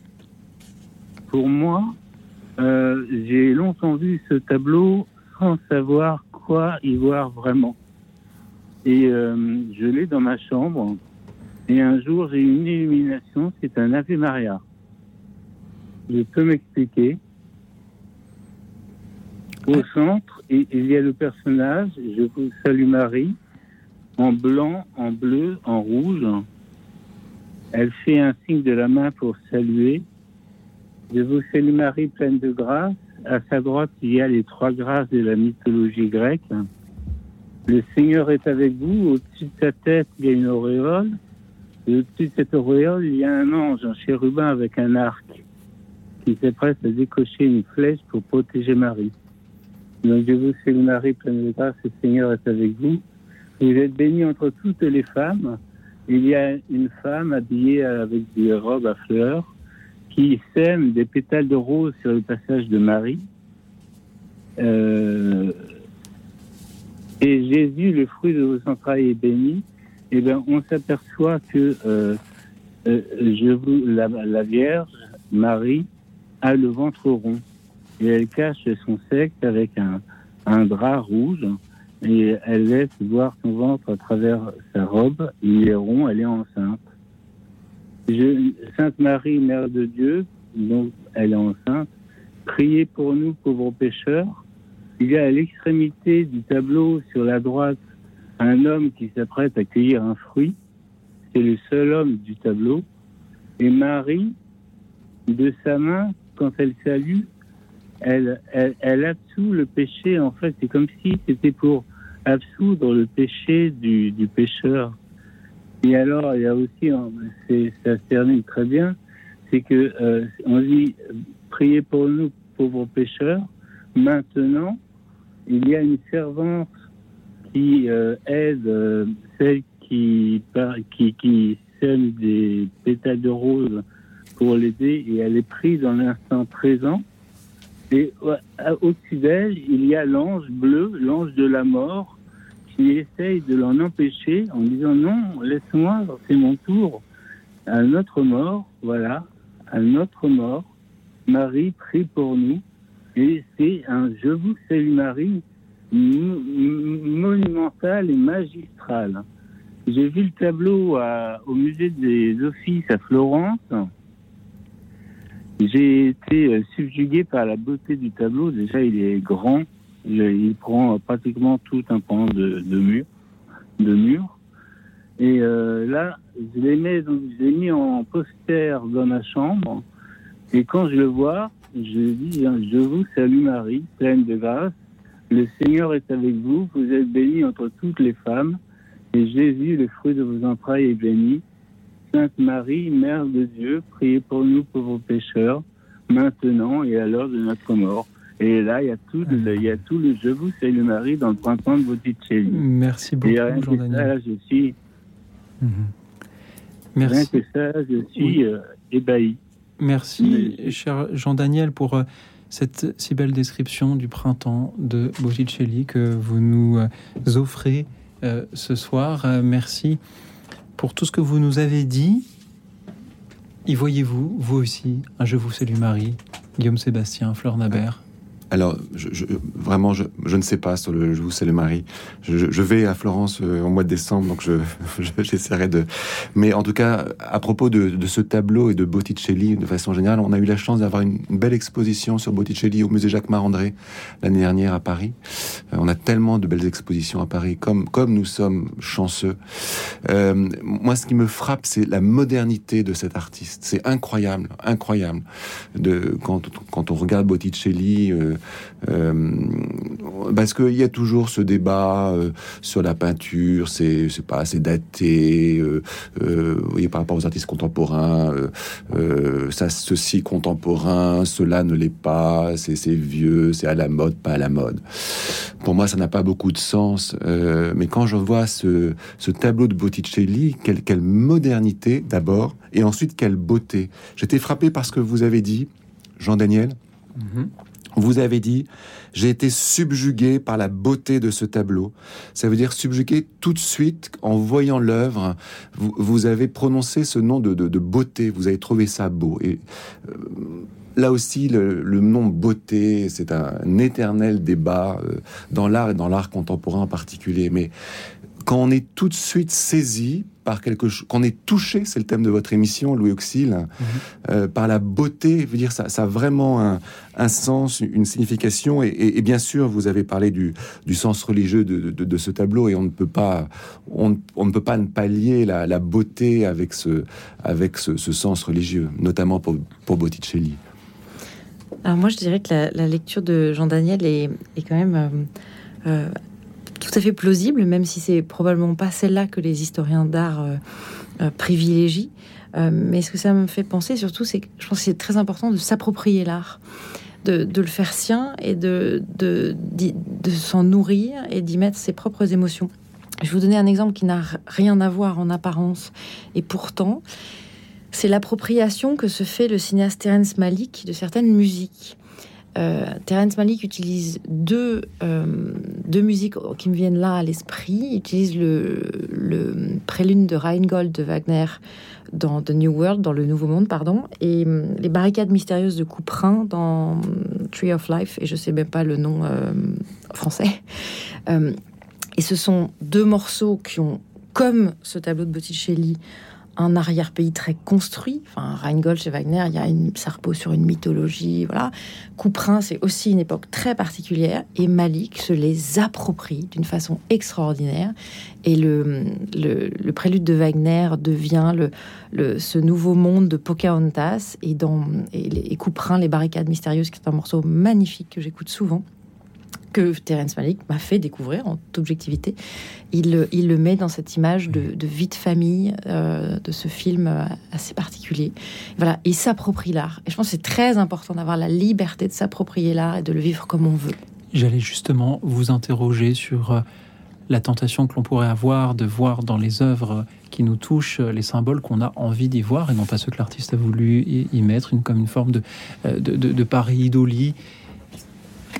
Pour moi, euh, j'ai longtemps vu ce tableau sans savoir quoi y voir vraiment. Et euh, je l'ai dans ma chambre. Et un jour, j'ai une illumination, c'est un Ave Maria. Je peux m'expliquer. Au centre, il il y a le personnage, je vous salue Marie, en blanc, en bleu, en rouge. Elle fait un signe de la main pour saluer. Je vous salue Marie, pleine de grâce. À sa droite, il y a les trois grâces de la mythologie grecque. Le Seigneur est avec vous. Au-dessus de sa tête, il y a une auréole. Et au-dessus de cette auréole, il y a un ange, un chérubin avec un arc, qui s'apprête à décocher une flèche pour protéger Marie. Donc, je vous salue Marie, pleine de grâce. Le Seigneur est avec vous. Vous êtes bénie entre toutes les femmes. Il y a une femme habillée avec des robes à fleurs qui sème des pétales de rose sur le passage de Marie. Euh, et Jésus, le fruit de vos entrailles, est béni. Eh bien, on s'aperçoit que euh, euh, je vous, la Vierge, Marie, a le ventre rond. Et elle cache son sexe avec un, un drap rouge. Et elle laisse voir son ventre à travers sa robe. Il est rond, elle est enceinte. Je- Sainte Marie, Mère de Dieu, donc elle est enceinte, priez pour nous pauvres pécheurs. Il y a à l'extrémité du tableau, sur la droite, un homme qui s'apprête à cueillir un fruit. C'est le seul homme du tableau. Et Marie, de sa main, quand elle salue, elle, absout le péché. En fait, c'est comme si c'était pour absoudre le péché du, du pécheur. Et alors, il y a aussi, hein, ça termine très bien, c'est que euh, on dit priez pour nous pauvres pécheurs. Maintenant, il y a une servante qui euh, aide euh, celle qui, qui qui sème des pétales de rose pour l'aider et elle est prise dans l'instant présent. Et à- au-dessus d'elle, il y a l'ange bleu, l'ange de la mort, qui essaye de l'en empêcher en disant non, laisse-moi, c'est mon tour. À notre mort, voilà, à notre mort, Marie prie pour nous. Et c'est un Je vous salue Marie mo- mo- monumental et magistral. J'ai vu le tableau au musée des Offices à Florence. J'ai été euh, subjugué par la beauté du tableau. Déjà, il est grand. Il, prend pratiquement tout un pan de, de mur. De mur. Et euh, là, je l'ai mis, mis en poster dans ma chambre. Et quand je le vois, je dis hein, Je vous salue Marie, pleine de grâce. Le Seigneur est avec vous. Vous êtes bénie entre toutes les femmes. Et Jésus, le fruit de vos entrailles, est béni. Sainte Marie, Mère de Dieu, priez pour nous pauvres pécheurs, maintenant et à l'heure de notre mort. Et là, il y a tout, le, il y a tout le Je vous salue Marie dans le printemps de Botticelli. Merci beaucoup, rien Jean-Daniel. ça, je suis, Mhm. rien Merci. que ça, je suis euh, ébahi. Merci, cher Jean-Daniel, pour euh, cette si belle description du printemps de Botticelli que vous nous euh, offrez euh, ce soir. Euh, merci pour tout ce que vous nous avez dit. Y voyez-vous, vous aussi, Je vous salue Marie, Guillaume Sébastien, Fleur Nabert Alors, vraiment, je, ne sais pas sur le Je vous c'est le mari. Je, vais à Florence euh, au mois de décembre, donc je, je- j'essaierai de. Mais en tout cas, à propos de, ce tableau et de Botticelli, de façon générale, on a eu la chance d'avoir une, belle exposition sur Botticelli au musée Jacques Marandré l'année dernière à Paris. Euh, on a tellement de belles expositions à Paris, comme, comme nous sommes chanceux. Euh, moi, ce qui me frappe, c'est la modernité de cet artiste. C'est incroyable, incroyable. De, quand, quand on regarde Botticelli, euh, parce qu'il y a toujours ce débat euh, sur la peinture, c'est pas assez daté, euh, euh, voyez, par rapport aux artistes contemporains, euh, euh, ça, ceci contemporain, cela ne l'est pas, c'est vieux, c'est à la mode, pas à la mode. Pour moi, ça n'a pas beaucoup de sens. euh, mais quand je vois ce, tableau de Botticelli, quelle, modernité d'abord, et ensuite quelle beauté. J'étais frappé par ce que vous avez dit, Jean-Daniel. Vous avez dit, j'ai été subjugué par la beauté de ce tableau. Ça veut dire subjugué tout de suite en voyant l'œuvre. Vous, avez prononcé ce nom de, beauté. Vous avez trouvé ça beau. Et euh, là aussi, le, le nom beauté, c'est un, éternel débat euh, dans l'art et dans l'art contemporain en particulier. Mais quand on est tout de suite saisi par quelque chose, quand on est touché, c'est le thème de votre émission, Louis Auxil, euh, par la beauté, je veux dire, ça, ça a vraiment un, un sens, une signification. Et, et- et bien sûr, vous avez parlé du, du sens religieux de, de- de ce tableau, et on ne peut pas, on, on ne peut pas ne pas lier la, la beauté avec ce, avec ce, ce sens religieux, notamment pour, pour Botticelli. Alors moi, je dirais que la, la lecture de Jean Daniel est, est quand même euh, euh, tout à fait plausible, même si c'est probablement pas celle-là que les historiens d'art euh, euh, privilégient. Euh, mais ce que ça me fait penser surtout, c'est que je pense que c'est très important de s'approprier l'art, de, le faire sien et de, de, s'en nourrir et d'y mettre ses propres émotions. Je vais vous donner un exemple qui n'a rien à voir en apparence, et pourtant, c'est l'appropriation que se fait le cinéaste Terence Malick de certaines musiques. Euh, Terence Malick utilise deux, euh, deux musiques qui me viennent là à l'esprit. Il utilise le, prélude de Rheingold de Wagner dans The New World, dans le Nouveau Monde, pardon, et hum, les barricades mystérieuses de Couperin dans Tree of Life, et je sais même pas le nom euh, français. Euh, et ce sont deux morceaux qui ont, comme ce tableau de Botticelli, un arrière-pays très construit. Enfin, Rheingold chez Wagner, il y a une, ça repose sur une mythologie, voilà. Couperin, c'est aussi une époque très particulière, et Malik se les approprie d'une façon extraordinaire. Et le, le, prélude de Wagner devient le, le, ce nouveau monde de Pocahontas, et, dans, et, les- et Couperin, les barricades mystérieuses, qui est un morceau magnifique que j'écoute souvent que Terence Malick m'a fait découvrir en toute objectivité. Il, le- met dans cette image de, vie de famille euh, de ce film euh, assez particulier. Voilà, il s'approprie l'art. Et je pense que c'est très important d'avoir la liberté de s'approprier l'art et de le vivre comme on veut. J'allais justement vous interroger sur euh, la tentation que l'on pourrait avoir de voir dans les œuvres qui nous touchent les symboles qu'on a envie d'y voir et non pas ceux que l'artiste a voulu y, mettre, une, comme une forme de, de, de.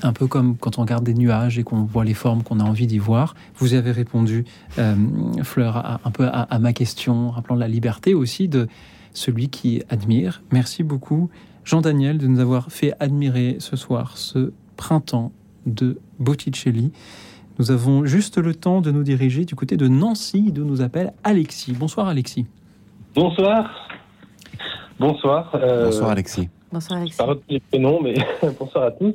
Un peu comme quand on regarde des nuages et qu'on voit les formes qu'on a envie d'y voir. Vous avez répondu, euh, Fleur, à- un peu à, à ma question, rappelant la liberté aussi de celui qui admire. Merci beaucoup, Jean-Daniel, de nous avoir fait admirer ce soir ce printemps de Botticelli. Nous avons juste le temps de nous diriger du côté de Nancy, d'où nous appelle Alexis. Bonsoir Alexis. Bonsoir. Bonsoir. euh, Bonsoir Alexis. Bonsoir Alexis. Les prénoms, mais bonsoir à tous.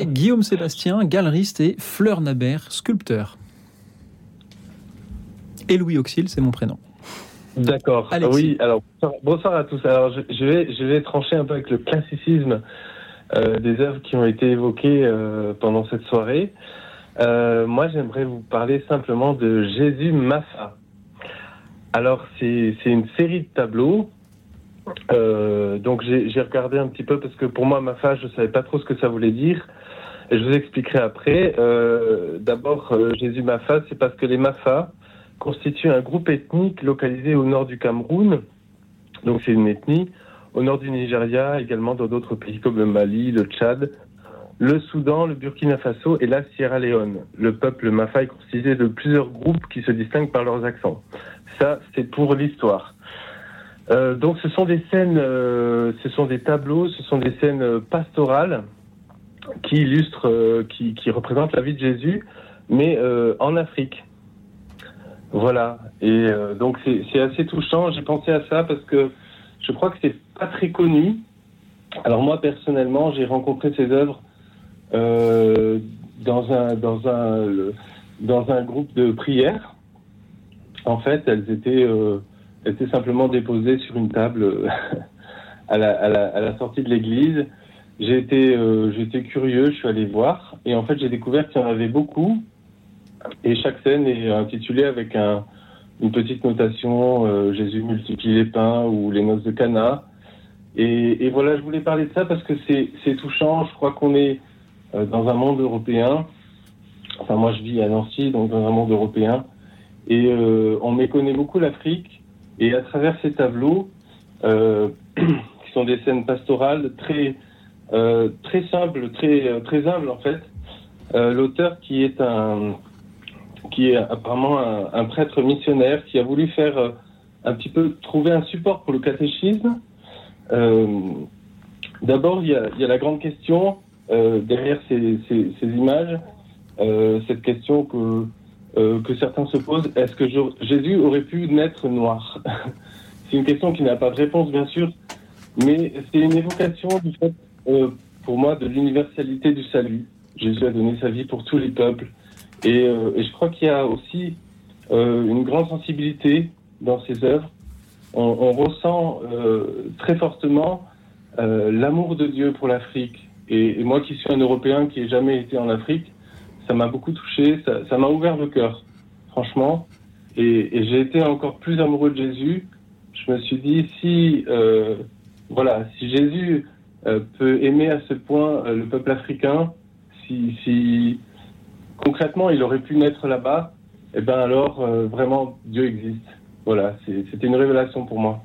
Guillaume Sébastien, galeriste et Fleur Nabert, sculpteur. Et Louis Auxil, c'est mon prénom. D'accord. Alexis. Oui, alors bonsoir à tous. Alors je, je vais, je vais trancher un peu avec le classicisme euh, des œuvres qui ont été évoquées euh, pendant cette soirée. Euh, moi, j'aimerais vous parler simplement de Jésus Maffa. Alors, c'est c'est une série de tableaux. Euh, donc, j'ai regardé un petit peu parce que pour moi, Maffa, je savais pas trop ce que ça voulait dire. Et je vous expliquerai après. Euh, D'abord, euh, Jésus Maffa, c'est parce que les Maffa constituent un groupe ethnique localisé au nord du Cameroun. Donc, c'est une ethnie au nord du Nigeria, également dans d'autres pays comme le Mali, le Tchad, le Soudan, le Burkina Faso et la Sierra Leone. Le peuple Mafa est constitué de plusieurs groupes qui se distinguent par leurs accents. Ça, c'est pour l'histoire. Euh, donc, ce sont des scènes, euh, ce sont des tableaux, ce sont des scènes euh, pastorales qui illustrent, euh, qui, qui représentent la vie de Jésus, mais euh, en Afrique. Voilà. Et donc, c'est assez touchant. J'ai pensé à ça parce que je crois que c'est pas très connu. Alors moi personnellement, j'ai rencontré ces œuvres dans un dans un dans un groupe de prière. En fait, elles étaient étaient simplement déposées sur une table euh, à la, à la, à la sortie de l'église. J'ai été euh, été curieux, je suis allé voir et en fait j'ai découvert qu'il y en avait beaucoup et chaque scène est intitulée avec un une petite notation, euh, Jésus multiplie les pains ou les noces de Cana. Et, et voilà, je voulais parler de ça parce que c'est c'est touchant. Je crois qu'on est euh, dans un monde européen. Enfin, moi, je vis à Nancy, donc dans un monde européen. Et euh, on méconnaît beaucoup l'Afrique. Et à travers ces tableaux, euh, qui sont des scènes pastorales très euh, très simples, très euh, très humbles en fait, l'auteur qui est un qui est apparemment un, prêtre missionnaire qui a voulu faire un petit peu trouver un support pour le catéchisme. D'abord, il y a, la grande question derrière ces, images, cette question que, euh, que certains se posent est-ce que Jésus aurait pu naître noir C'est une question qui n'a pas de réponse, bien sûr, mais c'est une évocation du fait, euh, pour moi, de l'universalité du salut. Jésus a donné sa vie pour tous les peuples. Et, euh, je crois qu'il y a aussi une grande sensibilité dans ces œuvres. On, ressent très fortement l'amour de Dieu pour l'Afrique. Et, et moi qui suis un Européen qui n'ai jamais été en Afrique, ça m'a beaucoup touché, ça m'a ouvert le cœur, franchement. Et, j'ai été encore plus amoureux de Jésus. Je me suis dit, si, euh, voilà, si Jésus euh, peut aimer à ce point euh, le peuple africain, si, si concrètement il aurait pu naître là-bas, eh ben alors vraiment Dieu existe. Voilà, c'était une révélation pour moi.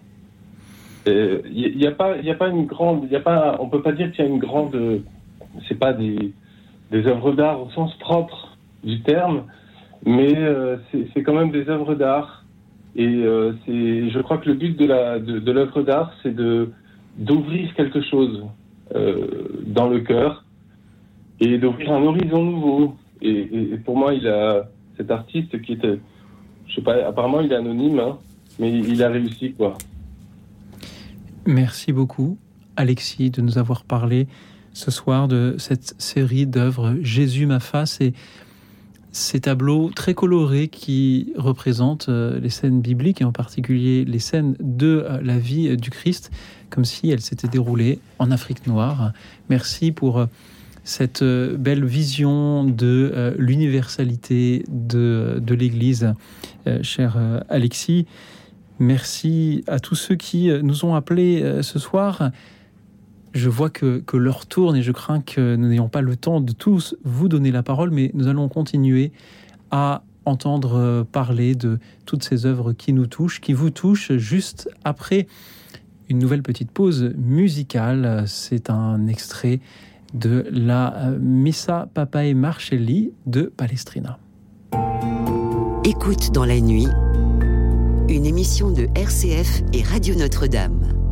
Il n'y a a pas une grande, y a pas, on peut pas dire qu'il y a une grande, c'est pas des, des œuvres d'art au sens propre du terme, mais euh, c'est quand même des œuvres d'art. Et euh, je crois que le but de la, de, de l'œuvre d'art, c'est d'ouvrir quelque chose euh, dans le cœur et d'ouvrir un horizon nouveau. Et pour moi, il a cet artiste qui était, je sais pas, apparemment il est anonyme, hein, mais il a réussi quoi. Merci beaucoup, Alexis, de nous avoir parlé ce soir de cette série d'œuvres Jésus ma face et ces tableaux très colorés qui représentent euh, les scènes bibliques et en particulier les scènes de euh, la vie euh, du Christ, comme si elles s'étaient déroulées en Afrique noire. Merci pour cette belle vision de l'universalité de, de l'Église, cher Alexis. Merci à tous ceux qui nous ont appelés ce soir. Je vois que, que l'heure tourne et je crains que nous n'ayons pas le temps de tous vous donner la parole, mais nous allons continuer à entendre euh, parler de toutes ces œuvres qui nous touchent, qui vous touchent juste après une nouvelle petite pause musicale. C'est un extrait de la euh, Missa Papae Marcelli de Palestrina. Écoute dans la nuit, une émission de RCF et Radio Notre-Dame.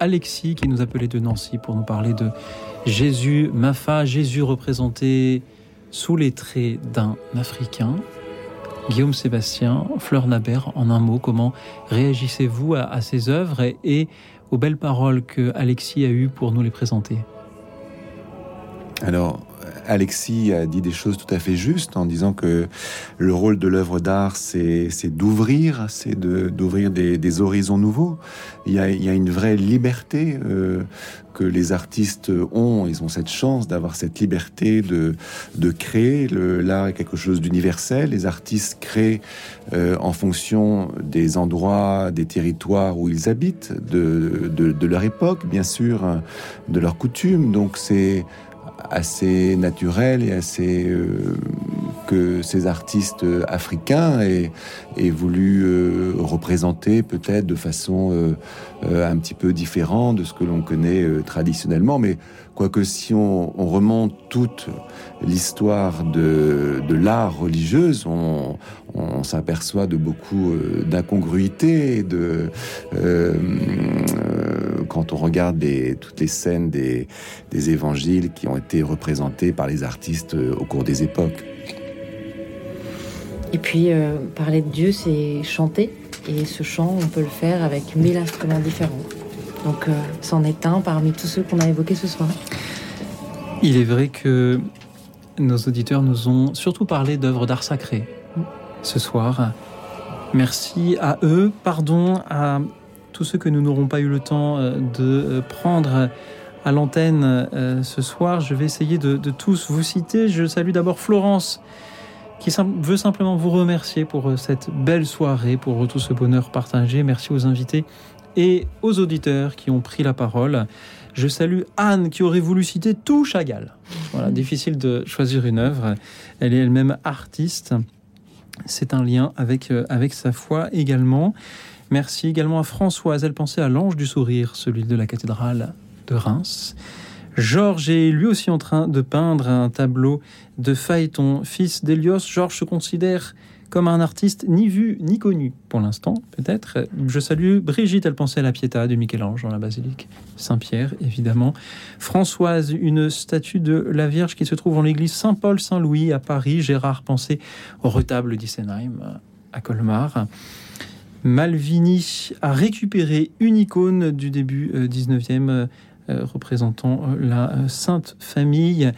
Alexis qui nous appelait de Nancy pour nous parler de Jésus, Mafa, Jésus représenté sous les traits d'un Africain. Guillaume Sébastien, Fleur Nabert, en un mot, comment réagissez-vous à, ces œuvres et, aux belles paroles que Alexis a eues pour nous les présenter? Alors, Alexis a dit des choses tout à fait justes en disant que le rôle de l'œuvre d'art, c'est d'ouvrir, c'est d'ouvrir des, horizons nouveaux. Il y a, une vraie liberté euh, que les artistes ont. Ils ont cette chance d'avoir cette liberté de, créer. L'art est quelque chose d'universel. Les artistes créent euh, en fonction des endroits, des territoires où ils habitent, de, leur époque, bien sûr, de leurs coutumes. Donc c'est assez naturel et assez euh, que ces artistes africains aient, voulu peut-être de façon euh, euh, un petit peu différente de ce que l'on connaît euh, traditionnellement. Mais quoique si on, on remonte toute l'histoire de, de l'art religieuse, on, s'aperçoit de beaucoup d'incongruités, de quand on regarde des, toutes les scènes des, des évangiles qui ont été représentés par les artistes au cours des époques. Et puis, parler de Dieu, c'est chanter. Et ce chant, on peut le faire avec mille instruments différents. Donc, euh, c'en est un parmi tous ceux qu'on a évoqués ce soir. Il est vrai que nos auditeurs nous ont surtout parlé d'œuvres d'art sacré ce soir. Merci à eux, pardon à tous ceux que nous n'aurons pas eu le temps euh, de prendre à l'antenne euh, ce soir. Je vais essayer de tous vous citer. Je salue d'abord Florence qui veut simplement vous remercier pour euh, cette belle soirée, pour tout ce bonheur partagé. Merci aux invités et aux auditeurs qui ont pris la parole. Je salue Anne qui aurait voulu citer tout Chagall. Voilà, difficile de choisir une œuvre. Elle est elle-même artiste. C'est un lien avec, euh, avec sa foi également. Merci également à Françoise. Elle pensait à l'ange du sourire, celui de la cathédrale de Reims. Georges est lui aussi en train de peindre un tableau de Phaéton, fils d'Hélios. Georges se considère comme un artiste ni vu ni connu pour l'instant, peut-être. Je salue Brigitte, elle pensait à la Pietà de Michel-Ange dans la basilique Saint-Pierre, évidemment. Françoise, une statue de la Vierge qui se trouve en l'église Saint-Paul-Saint-Louis à Paris. Gérard pensait au retable d'Issenheim à Colmar. Malvini a récupéré une icône du début 19e euh, représentant la Sainte Famille.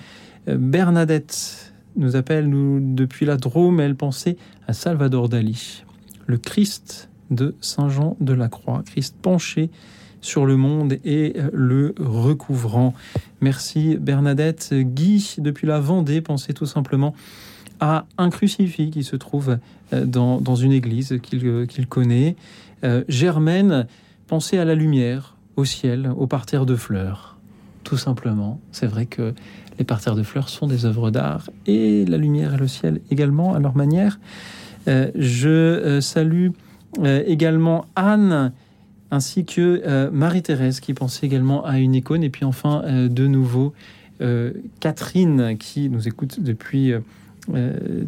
Bernadette nous appelle nous, depuis la Drôme. Elle pensait à Salvador Dali, le Christ de Saint Jean de la Croix, Christ penché sur le monde et le recouvrant. Merci Bernadette. Guy, depuis la Vendée, pensait tout simplement à un crucifix qui se trouve dans, dans une église qu'il qu connaît. Euh, Germaine pensait à la lumière, au ciel, au parterre de fleurs. Tout simplement. C'est vrai que les parterres de fleurs sont des œuvres d'art et la lumière et le ciel également à leur manière. Euh, je euh, salue euh, également Anne ainsi que Marie-Thérèse qui pensait également à une icône et puis enfin de nouveau Catherine qui nous écoute depuis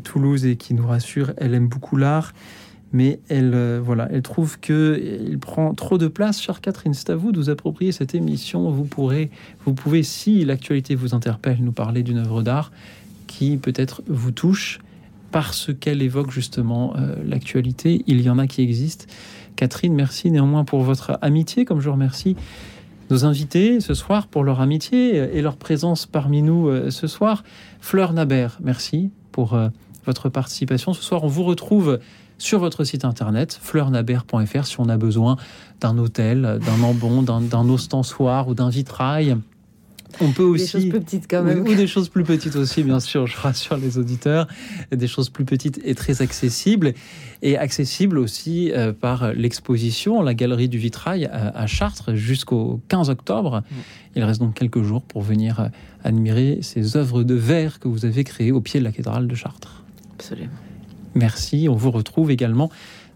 Toulouse et qui nous rassure, elle aime beaucoup l'art mais elle, euh, voilà, elle trouve que il prend trop de place. Chère Catherine, c'est à vous de vous approprier cette émission. Vous pourrez, vous pouvez, si l'actualité vous interpelle, nous parler d'une œuvre d'art qui peut-être vous touche parce qu'elle évoque justement euh, l'actualité. Il y en a qui existent. Catherine, merci néanmoins pour votre amitié, comme je remercie nos invités ce soir pour leur amitié et leur présence parmi nous euh, ce soir. Fleur Nabert, merci pour euh, votre participation. Ce soir, on vous retrouve sur votre site internet fleurnabert.fr si on a besoin d'un hôtel, d'un ambon, d'un ostensoir ou d'un vitrail. On peut aussi des choses plus petites quand même, ou, ou, des choses plus petites aussi, bien sûr. Je rassure les auditeurs, des choses plus petites et très accessibles, et accessibles aussi euh, par l'exposition, la galerie du vitrail à, à Chartres jusqu'au 15 octobre. Mmh. Il reste donc quelques jours pour venir euh, admirer ces œuvres de verre que vous avez créées au pied de la cathédrale de Chartres. Absolument. Merci. On vous retrouve également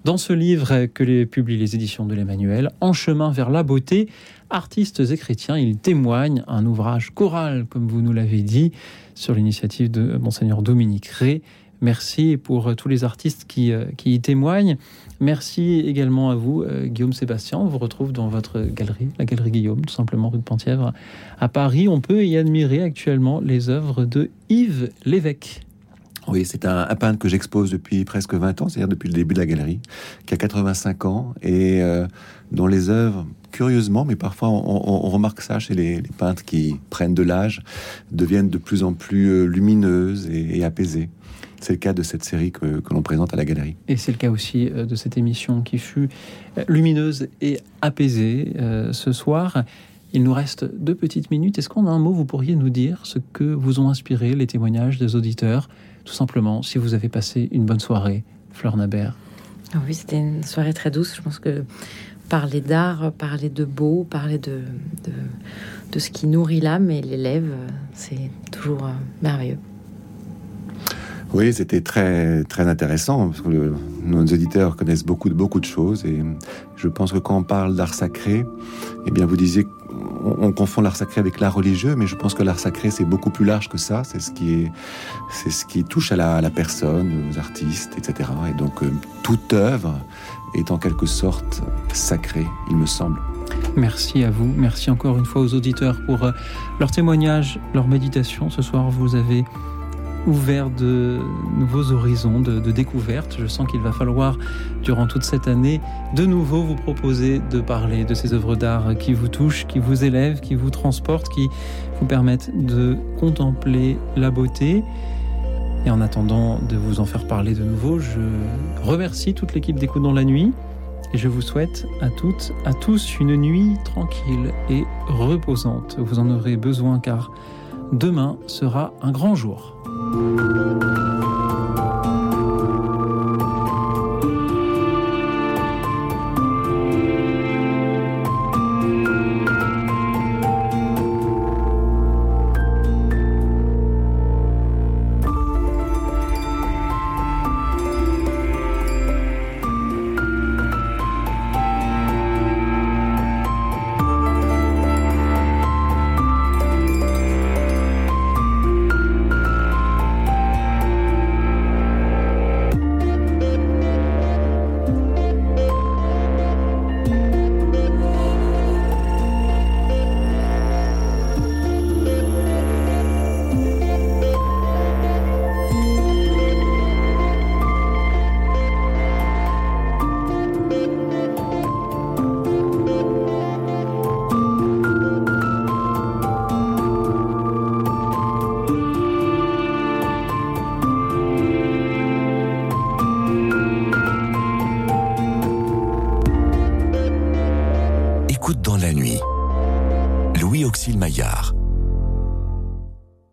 dans ce livre que publient les éditions de l'Emmanuel, En chemin vers la beauté, artistes et chrétiens. Il témoigne un ouvrage choral, comme vous nous l'avez dit, sur l'initiative de Monseigneur Dominique Ré, Merci pour tous les artistes qui, qui y témoignent. Merci également à vous, Guillaume Sébastien. On vous retrouve dans votre galerie, la galerie Guillaume, tout simplement rue de Penthièvre à Paris. On peut y admirer actuellement les œuvres de Yves Lévesque. Oui, c'est un, peintre que j'expose depuis presque 20 ans, c'est-à-dire depuis le début de la galerie, qui a 85 ans et euh, dont les œuvres, curieusement, mais parfois on, remarque ça chez les, peintres qui prennent de l'âge, deviennent de plus en plus euh, lumineuses et, apaisées. C'est le cas de cette série que, l'on présente à la galerie. Et c'est le cas aussi euh, de cette émission qui fut lumineuse et apaisée ce soir. Il nous reste deux petites minutes. Est-ce qu'en un mot, vous pourriez nous dire ce que vous ont inspiré les témoignages des auditeurs tout simplement, si vous avez passé une bonne soirée, Fleur Nabert. Ah oui, c'était une soirée très douce. Je pense que parler d'art, parler de beau, parler de, de, ce qui nourrit l'âme et l'élève, c'est toujours euh, merveilleux. Oui, c'était très très intéressant parce que nos auditeurs connaissent beaucoup de beaucoup de choses et je pense que quand on parle d'art sacré, eh bien vous disiez on, confond l'art sacré avec l'art religieux, mais je pense que l'art sacré c'est beaucoup plus large que ça. C'est ce qui est, c'est ce qui touche à la, personne, aux artistes, etc. Et donc euh, toute œuvre est en quelque sorte sacrée, il me semble. Merci à vous, merci encore une fois aux auditeurs pour euh, leur témoignage, leur méditation. Ce soir, vous avez ouvert de nouveaux horizons de, de découverte. Je sens qu'il va falloir, durant toute cette année, de nouveau vous proposer de parler de ces œuvres d'art qui vous touchent, qui vous élèvent, qui vous transportent, qui vous permettent de contempler la beauté. Et en attendant de vous en faire parler de nouveau, je remercie toute l'équipe d'Écoute dans la nuit. Et je vous souhaite à toutes, à tous une nuit tranquille et reposante. Vous en aurez besoin car demain sera un grand jour. Thank you.